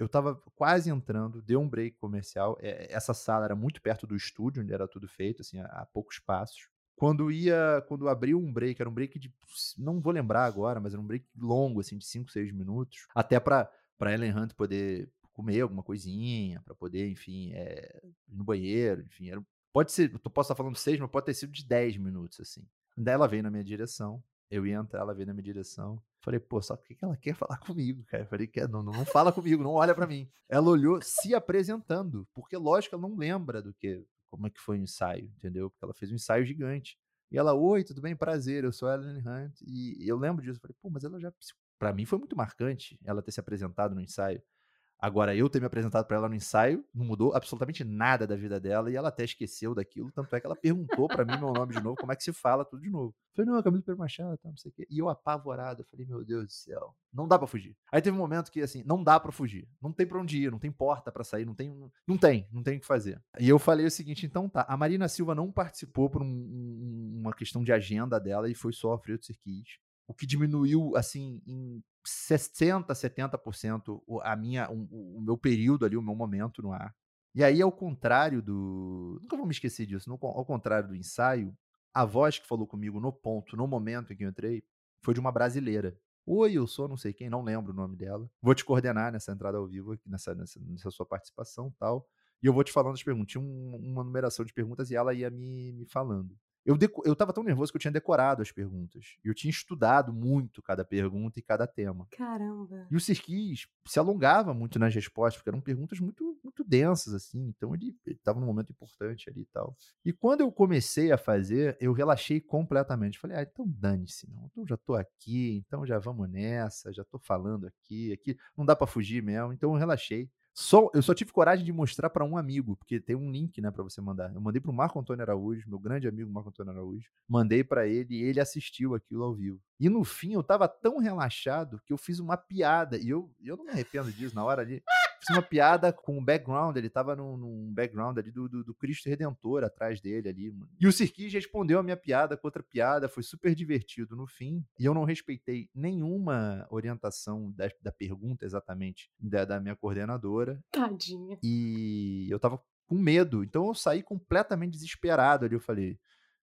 eu estava quase entrando, deu um break comercial. É, essa sala era muito perto do estúdio, onde era tudo feito, assim, a, a poucos passos. Quando ia, quando abriu um break, era um break de, não vou lembrar agora, mas era um break longo, assim, de 5, 6 minutos, até para para Ellen Hunt poder comer alguma coisinha, para poder, enfim, é, ir no banheiro, enfim, era, pode ser, eu posso estar falando 6, mas pode ter sido de 10 minutos, assim. Daí ela veio na minha direção, eu ia entrar, ela veio na minha direção. Falei, pô, só que ela quer falar [LAUGHS] comigo, cara? Falei, quer, não, não fala comigo, não olha para mim. Ela olhou se apresentando, porque lógico ela não lembra do que, como é que foi o ensaio, entendeu? Porque ela fez um ensaio gigante. E ela, oi, tudo bem? Prazer, eu sou Ellen Hunt. E eu lembro disso. Falei, pô, mas ela já. Para mim foi muito marcante ela ter se apresentado no ensaio. Agora, eu ter me apresentado para ela no ensaio não mudou absolutamente nada da vida dela e ela até esqueceu daquilo. Tanto é que ela perguntou para mim meu nome de novo, como é que se fala tudo de novo. Eu falei, não, é Camilo Pedro Machado, tá, não sei o quê. E eu apavorado, eu falei, meu Deus do céu, não dá para fugir. Aí teve um momento que, assim, não dá para fugir. Não tem pra onde ir, não tem porta para sair, não tem, não tem, não tem o que fazer. E eu falei o seguinte, então tá, a Marina Silva não participou por um, um, uma questão de agenda dela e foi só a Freio Circuit o que diminuiu assim em 60, 70% a minha, o, o meu período ali, o meu momento no ar. E aí, ao contrário do. Nunca vou me esquecer disso, ao contrário do ensaio, a voz que falou comigo no ponto, no momento em que eu entrei, foi de uma brasileira. Oi, eu sou não sei quem, não lembro o nome dela. Vou te coordenar nessa entrada ao vivo, nessa, nessa, nessa sua participação tal. E eu vou te falando as perguntas. Tinha um, uma numeração de perguntas e ela ia me, me falando. Eu, deco, eu tava tão nervoso que eu tinha decorado as perguntas. Eu tinha estudado muito cada pergunta e cada tema. Caramba. E o Sirquis se alongava muito nas respostas, porque eram perguntas muito, muito densas, assim. Então ele, estava num momento importante ali e tal. E quando eu comecei a fazer, eu relaxei completamente. Falei, ah, então dane-se, não. Então já tô aqui, então já vamos nessa, já tô falando aqui, aqui não dá para fugir mesmo. Então eu relaxei. Só, eu só tive coragem de mostrar para um amigo, porque tem um link, né, para você mandar. Eu mandei para o Marco Antônio Araújo, meu grande amigo Marco Antônio Araújo. Mandei para ele e ele assistiu aquilo ao vivo. E no fim eu tava tão relaxado que eu fiz uma piada e eu, eu não me arrependo disso na hora ali. Fiz uma piada com o background, ele tava num, num background ali do, do, do, Cristo Redentor atrás dele ali. Mano. E o Sirquis respondeu a minha piada com outra piada, foi super divertido no fim. E eu não respeitei nenhuma orientação da, da pergunta exatamente da, da minha coordenadora. Tadinha. E eu tava com medo, então eu saí completamente desesperado ali. Eu falei,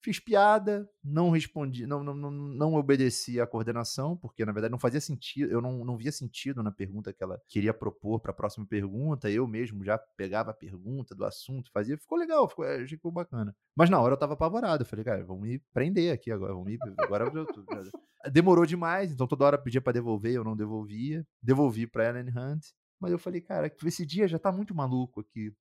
Fiz piada, não respondi, não, não, não, não obedeci à coordenação, porque na verdade não fazia sentido, eu não, não via sentido na pergunta que ela queria propor para a próxima pergunta. Eu mesmo já pegava a pergunta do assunto, fazia, ficou legal, ficou, ficou bacana. Mas na hora eu tava apavorado, eu falei, cara, vamos me prender aqui agora, vamos me, agora eu tô, [LAUGHS] demorou demais, então toda hora pedia para devolver, eu não devolvia, devolvi para Ellen Hunt, mas eu falei, cara, esse dia já tá muito maluco aqui.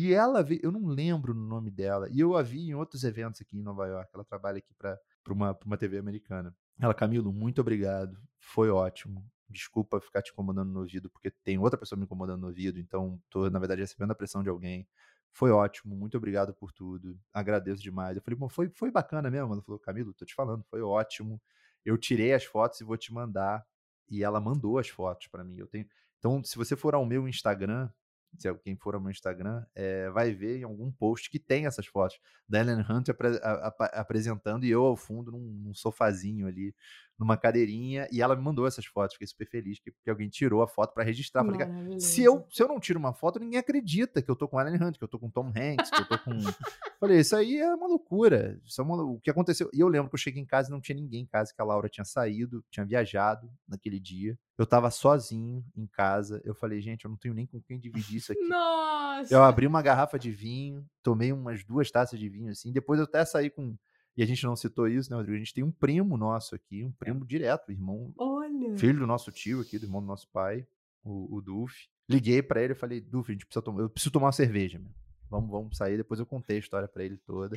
E ela veio, eu não lembro o nome dela, e eu a vi em outros eventos aqui em Nova York. Ela trabalha aqui para uma, uma TV americana. Ela, Camilo, muito obrigado, foi ótimo. Desculpa ficar te incomodando no ouvido, porque tem outra pessoa me incomodando no ouvido, então tô, na verdade, recebendo a pressão de alguém. Foi ótimo, muito obrigado por tudo, agradeço demais. Eu falei, bom, foi, foi bacana mesmo. Ela falou, Camilo, tô te falando, foi ótimo. Eu tirei as fotos e vou te mandar. E ela mandou as fotos para mim. Eu tenho. Então, se você for ao meu Instagram, se quem for ao meu Instagram, é, vai ver em algum post que tem essas fotos da Ellen Hunt apre, a, a, apresentando e eu ao fundo num, num, sofazinho ali, numa cadeirinha, e ela me mandou essas fotos, fiquei super feliz que, que alguém tirou a foto para registrar. Falei, se eu, se eu não tiro uma foto, ninguém acredita que eu tô com Ellen Hunt, que eu tô com Tom Hanks, que eu tô com. [LAUGHS] Falei, isso aí é uma loucura. Isso é uma... O que aconteceu? E eu lembro que eu cheguei em casa e não tinha ninguém em casa, que a Laura tinha saído, tinha viajado naquele dia. Eu tava sozinho em casa. Eu falei, gente, eu não tenho nem com quem dividir isso aqui. Nossa! Eu abri uma garrafa de vinho, tomei umas duas taças de vinho, assim. Depois eu até saí com. E a gente não citou isso, né, Rodrigo? A gente tem um primo nosso aqui, um primo direto, irmão. Olha! Filho do nosso tio aqui, do irmão do nosso pai, o, o Duf. Liguei para ele e falei, Duf, a gente precisa tomar. Eu preciso tomar uma cerveja, meu. Vamos, vamos sair. Depois eu contei a história para ele toda.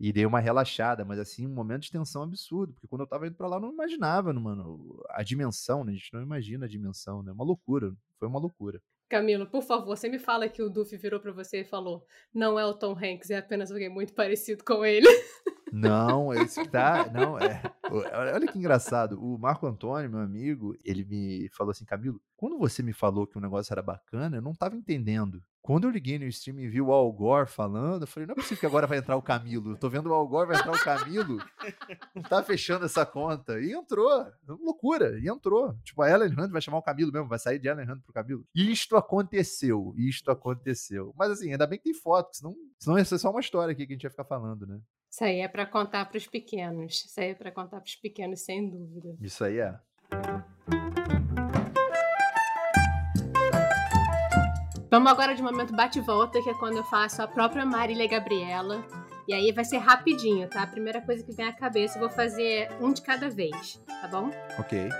E dei uma relaxada, mas assim, um momento de tensão absurdo, porque quando eu tava indo pra lá, eu não imaginava, mano, a dimensão, né? A gente não imagina a dimensão, né? Uma loucura, foi uma loucura. Camilo, por favor, você me fala que o Duffy virou para você e falou: não é o Tom Hanks, é apenas alguém muito parecido com ele. [LAUGHS] Não, esse que tá. Não, é. Olha que engraçado. O Marco Antônio, meu amigo, ele me falou assim: Camilo, quando você me falou que o negócio era bacana, eu não tava entendendo. Quando eu liguei no stream e vi o Al Gore falando, eu falei, não é possível que agora vai entrar o Camilo. Eu tô vendo o Al Gore, vai entrar o Camilo. Não tá fechando essa conta. E entrou. Loucura. E entrou. Tipo, a Ellen Hunt vai chamar o Camilo mesmo, vai sair de Ellen Hunt pro Camilo. E isto aconteceu. Isto aconteceu. Mas assim, ainda bem que tem foto, senão, senão ia ser só uma história aqui que a gente ia ficar falando, né? Isso aí é para contar para os pequenos. Isso aí é para contar para os pequenos, sem dúvida. Isso aí é. Vamos agora de momento bate-volta, que é quando eu faço a própria Marília Gabriela. E aí vai ser rapidinho, tá? A primeira coisa que vem à cabeça, eu vou fazer um de cada vez, tá bom? Ok.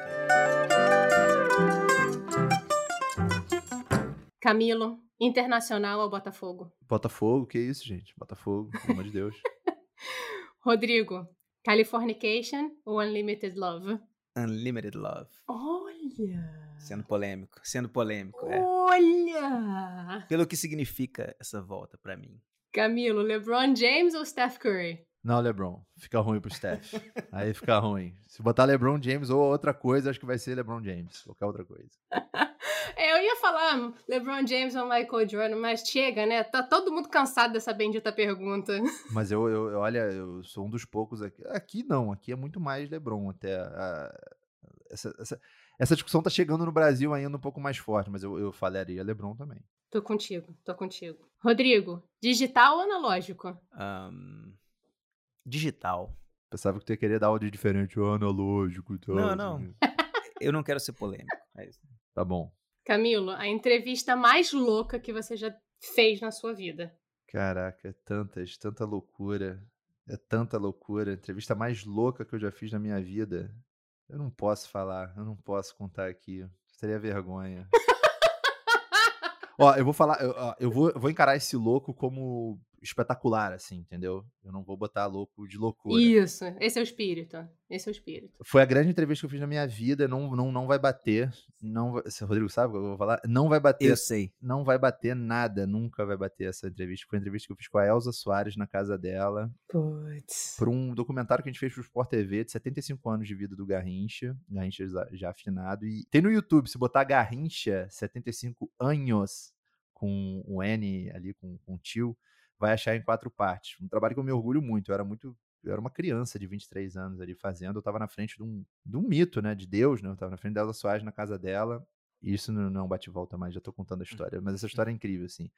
Camilo, internacional ao Botafogo. Botafogo, que isso, gente? Botafogo, pelo amor de Deus. [LAUGHS] Rodrigo, Californication ou Unlimited Love? Unlimited Love. Olha! Sendo polêmico, sendo polêmico. É. Olha! Pelo que significa essa volta para mim. Camilo, LeBron James ou Steph Curry? Não, LeBron. Fica ruim pro Steph. Aí fica ruim. Se botar LeBron James ou outra coisa, acho que vai ser LeBron James. Qualquer outra coisa. [LAUGHS] Eu ia falar LeBron James ou Michael Jordan, mas chega, né? Tá todo mundo cansado dessa bendita pergunta. [LAUGHS] Mas eu, eu olha, eu sou um dos poucos aqui. Aqui não, aqui é muito mais LeBron até. A, essa, essa, essa discussão tá chegando no Brasil ainda um pouco mais forte, mas eu, eu falaria LeBron também. Tô contigo, tô contigo. Rodrigo, digital ou analógico? Um, digital. Pensava que tu ia querer dar algo de diferente, o analógico e tal. Não, não. eu não quero ser polêmico. É tá bom. Camilo, a entrevista mais louca que você já fez na sua vida. Caraca, é tantas, tanta loucura. É tanta loucura. A entrevista mais louca que eu já fiz na minha vida. Eu não posso falar, eu não posso contar aqui. Seria vergonha. [LAUGHS] Ó, eu vou falar, eu, eu, vou, eu vou encarar esse louco como espetacular, assim, entendeu? Eu não vou botar louco de loucura. Isso, esse é o espírito. Esse é o espírito. Foi a grande entrevista que eu fiz na minha vida, não, não, não vai bater. Não, vai, Rodrigo sabe o que eu vou falar? Não vai bater. Eu sei. Não vai bater nada, nunca vai bater essa entrevista. Foi a entrevista que eu fiz com a Elza Soares na casa dela. Putz. Por um documentário que a gente fez pro Sport TV de 75 anos de vida do Garrincha. Garrincha já afinado. E tem no YouTube, se botar Garrincha 75 anos com o N ali, com, com o tio vai achar em quatro partes. Um trabalho que eu me orgulho muito. Eu era muito. Eu era uma criança de 23 anos ali fazendo. Eu estava na frente de um, de um mito, né? De Deus, né? Eu estava na frente dela Soares na casa dela. E isso não, não bate volta mais, já estou contando a história. Mas essa história é incrível, assim.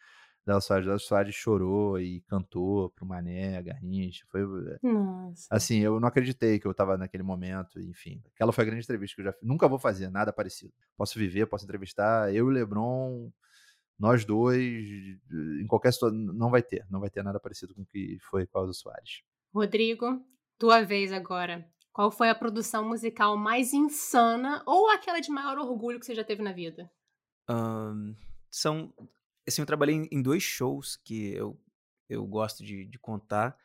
da Soares. Da Soares chorou e cantou pro Mané, Garrincha. Foi. Eh, Nossa. Assim, eu não acreditei que eu tava naquele momento, enfim. Aquela foi a grande entrevista que eu já fiz. Nunca vou fazer nada parecido. Posso viver, posso entrevistar. Eu e o Lebron, nós dois, em qualquer situação, não vai ter. Não vai ter nada parecido com o que foi com a do Soares. Rodrigo, tua vez agora. Qual foi a produção musical mais insana ou aquela de maior orgulho que você já teve na vida? Um, são. Assim, eu trabalhei em dois shows que eu, eu gosto de, de contar,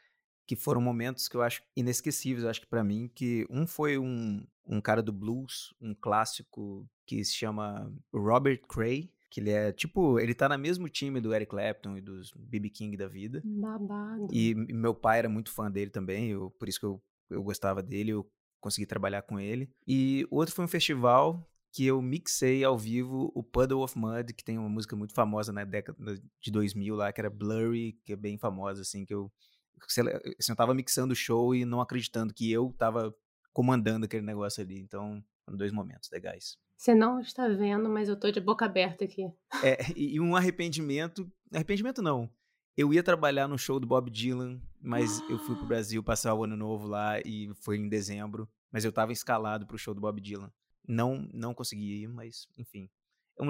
que foram momentos que eu acho inesquecíveis, eu acho que para mim, que um foi um, um cara do blues, um clássico que se chama Robert Cray, que ele é tipo, ele tá no mesmo time do Eric Clapton e dos B.B. King da vida. Babado. E meu pai era muito fã dele também, eu, por isso que eu, eu gostava dele, eu consegui trabalhar com ele. E o outro foi um festival que eu mixei ao vivo o Puddle of Mud, que tem uma música muito famosa na década de 2000 lá, que era Blurry, que é bem famosa, assim, que eu, assim, eu tava mixando o show e não acreditando que eu tava comandando aquele negócio ali. Então, dois momentos legais. Você não está vendo, mas eu tô de boca aberta aqui. É, e um arrependimento. Arrependimento não. Eu ia trabalhar no show do Bob Dylan, mas eu fui pro [GASPS] Brasil passar o ano novo lá e foi em dezembro. Mas eu tava escalado pro show do Bob Dylan. Não, não consegui ir, mas enfim.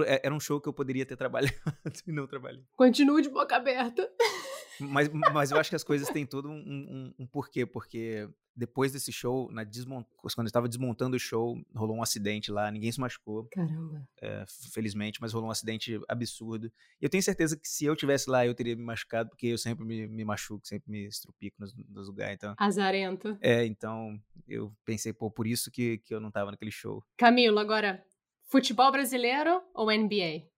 É, era um show que eu poderia ter [LAUGHS] trabalhado e não trabalhei. Continue de boca aberta. Mas, mas eu acho que as coisas têm todo um, um, um porquê, porque depois desse show, na desmont... quando eu estava desmontando o show, rolou um acidente lá, ninguém se machucou. Caramba. É, felizmente, mas rolou um acidente absurdo. E eu tenho certeza que se eu tivesse lá, eu teria me machucado, porque eu sempre me, me machuco, sempre me estrupico nos, nos lugares. Então... Azarento. É, então eu pensei, pô, por isso que, que eu não tava naquele show. Camilo, agora, futebol brasileiro ou NBA?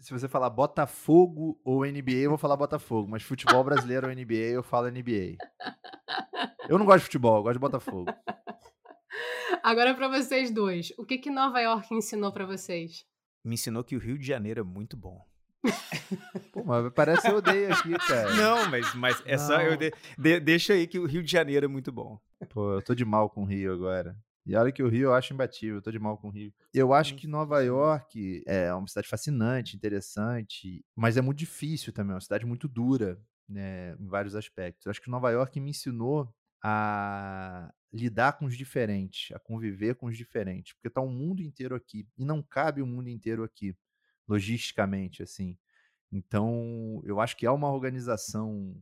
Se você falar Botafogo ou NBA, eu vou falar Botafogo. Mas futebol brasileiro ou NBA, eu falo NBA. Eu não gosto de futebol, eu gosto de Botafogo. Agora para vocês dois, o que que Nova York ensinou para vocês? Me ensinou que o Rio de Janeiro é muito bom. [LAUGHS] Pô, mas parece que eu odeio aqui, cara. Não, mas, mas é não. só eu de, de, deixa aí que o Rio de Janeiro é muito bom. Pô, eu tô de mal com o Rio agora. E olha que o Rio eu acho imbatível, eu tô de mal com o Rio. Eu acho que Nova York é uma cidade fascinante, interessante, mas é muito difícil também, é uma cidade muito dura, né, em vários aspectos. Eu acho que Nova York me ensinou a lidar com os diferentes, a conviver com os diferentes, porque tá o um mundo inteiro aqui e não cabe o mundo inteiro aqui, logisticamente, assim. Então, eu acho que é uma organização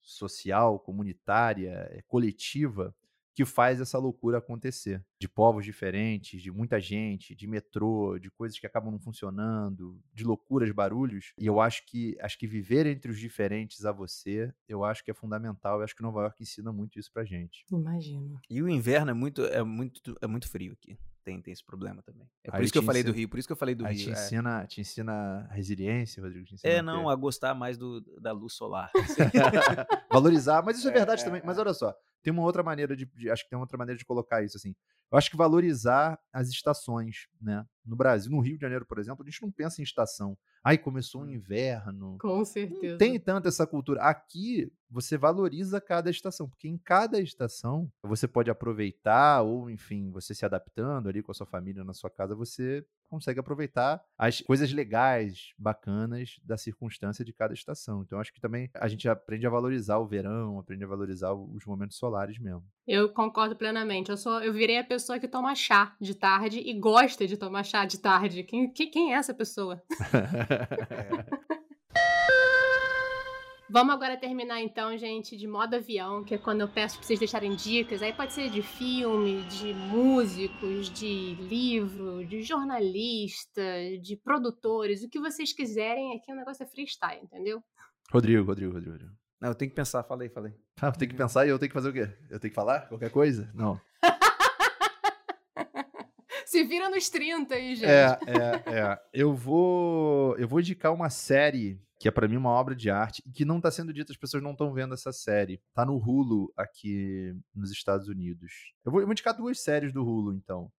social, comunitária, eh, coletiva, que faz essa loucura acontecer. De povos diferentes, de muita gente, de metrô, de coisas que acabam não funcionando, de loucuras, barulhos. E eu acho que acho que viver entre os diferentes a você, eu acho que é fundamental. Eu acho que Nova York ensina muito isso pra gente. Imagino. E o inverno é muito é muito é muito frio aqui. Tem, tem esse problema também. É por Aí isso que eu falei ensina, do Rio, por isso que eu falei do Aí Rio. Te é. ensina, é. te ensina resiliência, Rodrigo? Ensina é, não, a gostar mais do, da luz solar. [LAUGHS] Valorizar, mas isso é, é verdade é, também. Mas olha só, tem uma outra maneira de, de, acho que tem uma outra maneira de colocar isso assim. Eu acho que valorizar as estações, né? No Brasil, no Rio de Janeiro, por exemplo, a gente não pensa em estação. Ai, começou o hum. inverno. Com certeza. Não tem tanto essa cultura. Aqui, você valoriza cada estação, porque em cada estação você pode aproveitar, ou enfim, você se adaptando ali com a sua família na sua casa, você consegue aproveitar as coisas legais, bacanas da circunstância de cada estação. Então, acho que também a gente aprende a valorizar o verão, aprende a valorizar os momentos solares mesmo. Eu concordo plenamente. Eu sou, eu virei a pessoa que toma chá de tarde e gosta de tomar chá de tarde. Quem, quem, quem é essa pessoa? [LAUGHS] [LAUGHS] Vamos agora terminar então, gente, de modo avião, que é quando eu peço pra vocês deixarem dicas. Aí pode ser de filme, de músicos, de livro, de jornalista, de produtores, o que vocês quiserem. Aqui o negócio é freestyle, entendeu? Rodrigo, Rodrigo, Rodrigo. Rodrigo. Não, eu tenho que pensar, falei, falei. Ah, eu tenho que pensar e eu tenho que fazer o quê? Eu tenho que falar qualquer coisa? Não. [LAUGHS] Se vira nos 30 aí, gente. É, é, é. Eu vou, eu vou indicar uma série que é para mim uma obra de arte e que não está sendo dita, as pessoas não estão vendo essa série. Tá no Hulu aqui nos Estados Unidos. Eu vou, eu vou indicar duas séries do Hulu, então.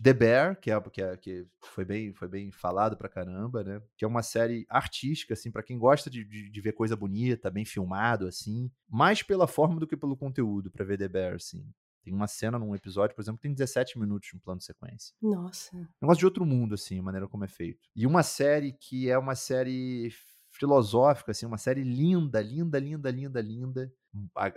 The Bear, que, é, que, é, que foi, bem, foi bem falado pra caramba, né? Que é uma série artística, assim, para quem gosta de, de, de, ver coisa bonita, bem filmado, assim. Mais pela forma do que pelo conteúdo, para ver The Bear, assim. Tem uma cena num episódio, por exemplo, que tem 17 minutos de um plano de sequência. Nossa. Negócio de outro mundo, assim, a maneira como é feito. E uma série que é uma série filosófica, assim, uma série linda, linda, linda, linda, linda.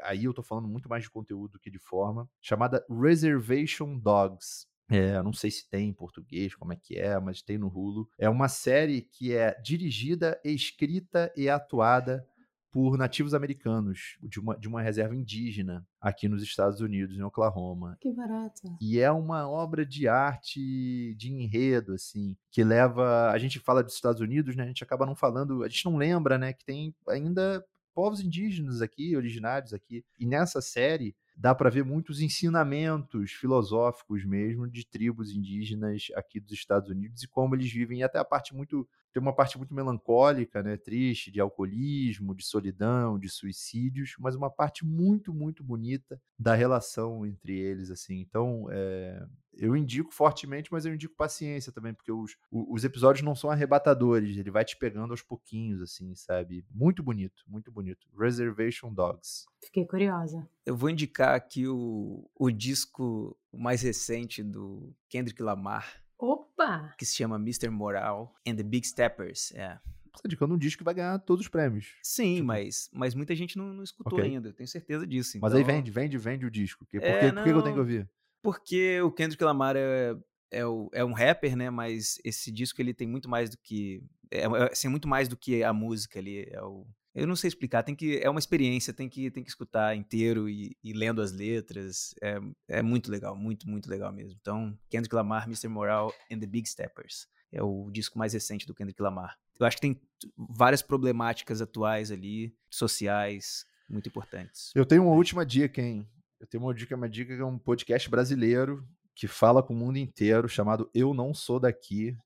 Aí eu tô falando muito mais de conteúdo que de forma, chamada Reservation Dogs. É, não sei se tem em português, como é que é, mas tem no Hulu. É uma série que é dirigida, escrita e atuada por nativos americanos de uma, de uma reserva indígena aqui nos Estados Unidos, em Oklahoma. Que barato. E é uma obra de arte, de enredo, assim, que leva. A gente fala dos Estados Unidos, né? A gente acaba não falando, a gente não lembra, né, que tem ainda povos indígenas aqui, originários aqui. E nessa série dá para ver muitos ensinamentos filosóficos mesmo de tribos indígenas aqui dos Estados Unidos e como eles vivem, e até a parte muito tem uma parte muito melancólica, né, triste, de alcoolismo, de solidão, de suicídios, mas uma parte muito, muito bonita da relação entre eles, assim. Então, é, eu indico fortemente, mas eu indico paciência também, porque os, os episódios não são arrebatadores, ele vai te pegando aos pouquinhos, assim, sabe? Muito bonito, muito bonito. Reservation Dogs. Fiquei curiosa. Eu vou indicar aqui o, o disco mais recente do Kendrick Lamar, Opa! Que se chama Mr. Moral and the Big Steppers. É. Você tá indicando um disco que vai ganhar todos os prêmios. Sim, tipo... mas, mas muita gente não, não escutou okay. ainda, eu tenho certeza disso. Então... Mas aí então vende, vende, vende o disco. Por, é, que, por que eu tenho que ouvir? Porque o Kendrick Lamar é, é, o, é um rapper, né? Mas esse disco ele tem muito mais do que. É, é assim, muito mais do que a música ali. É o, eu não sei explicar, tem que é uma experiência, tem que tem que escutar inteiro e, e lendo as letras. É, é muito legal, muito muito legal mesmo. Então, Kendrick Lamar, Mr. Moral and the Big Steppers é o disco mais recente do Kendrick Lamar. Eu acho que tem várias problemáticas atuais ali, sociais, muito importantes. Eu tenho uma última dica, hein? Eu tenho uma dica, uma dica que é um podcast brasileiro que fala com o mundo inteiro, chamado Eu Não Sou Daqui,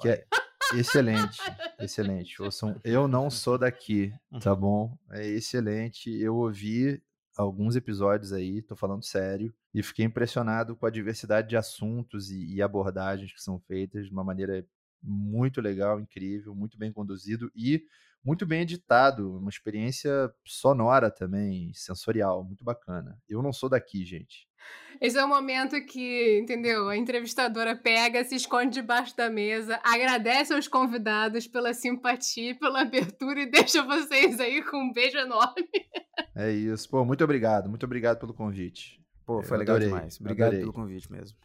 que é Excelente, excelente. Ouçam, eu não [LAUGHS] sou daqui, tá uhum. bom? É excelente. Eu ouvi alguns episódios aí, tô falando sério, e fiquei impressionado com a diversidade de assuntos e, e abordagens que são feitas de uma maneira muito legal, incrível, muito bem conduzido e muito bem editado, uma experiência sonora também, sensorial, muito bacana. Eu não sou daqui, gente. Esse é o momento que, entendeu? A entrevistadora pega, se esconde debaixo da mesa, agradece aos convidados pela simpatia, pela abertura e deixa vocês aí com um beijo enorme. É isso. Pô, muito obrigado. Muito obrigado pelo convite. Pô, foi Eu legal adorei. demais. Obrigado adorei. pelo convite mesmo.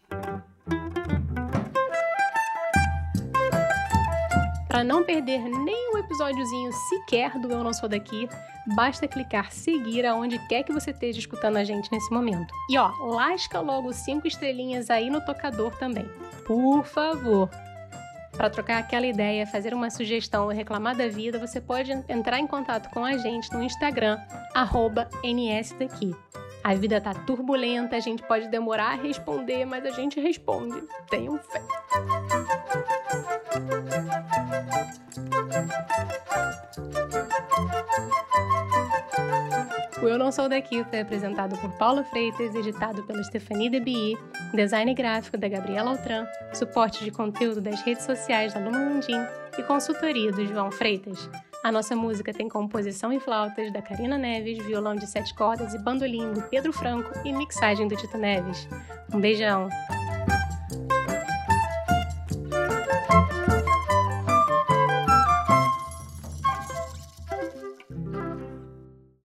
Para não perder nenhum episódiozinho sequer do Eu Não Sou Daqui, basta clicar seguir aonde quer que você esteja escutando a gente nesse momento. E ó, lasca logo cinco estrelinhas aí no tocador também. Por favor. Para trocar aquela ideia, fazer uma sugestão ou reclamar da vida, você pode entrar em contato com a gente no Instagram, nsdaqui. A vida tá turbulenta, a gente pode demorar a responder, mas a gente responde. Tenham fé. O Eu Não Sou Daqui foi apresentado por Paula Freitas, editado pela Stephanie Debi, design gráfico da Gabriela Altran, suporte de conteúdo das redes sociais da Luma Landim e consultoria do João Freitas. A nossa música tem composição em flautas da Karina Neves, violão de sete cordas e bandolim do Pedro Franco e mixagem do Tito Neves. Um beijão!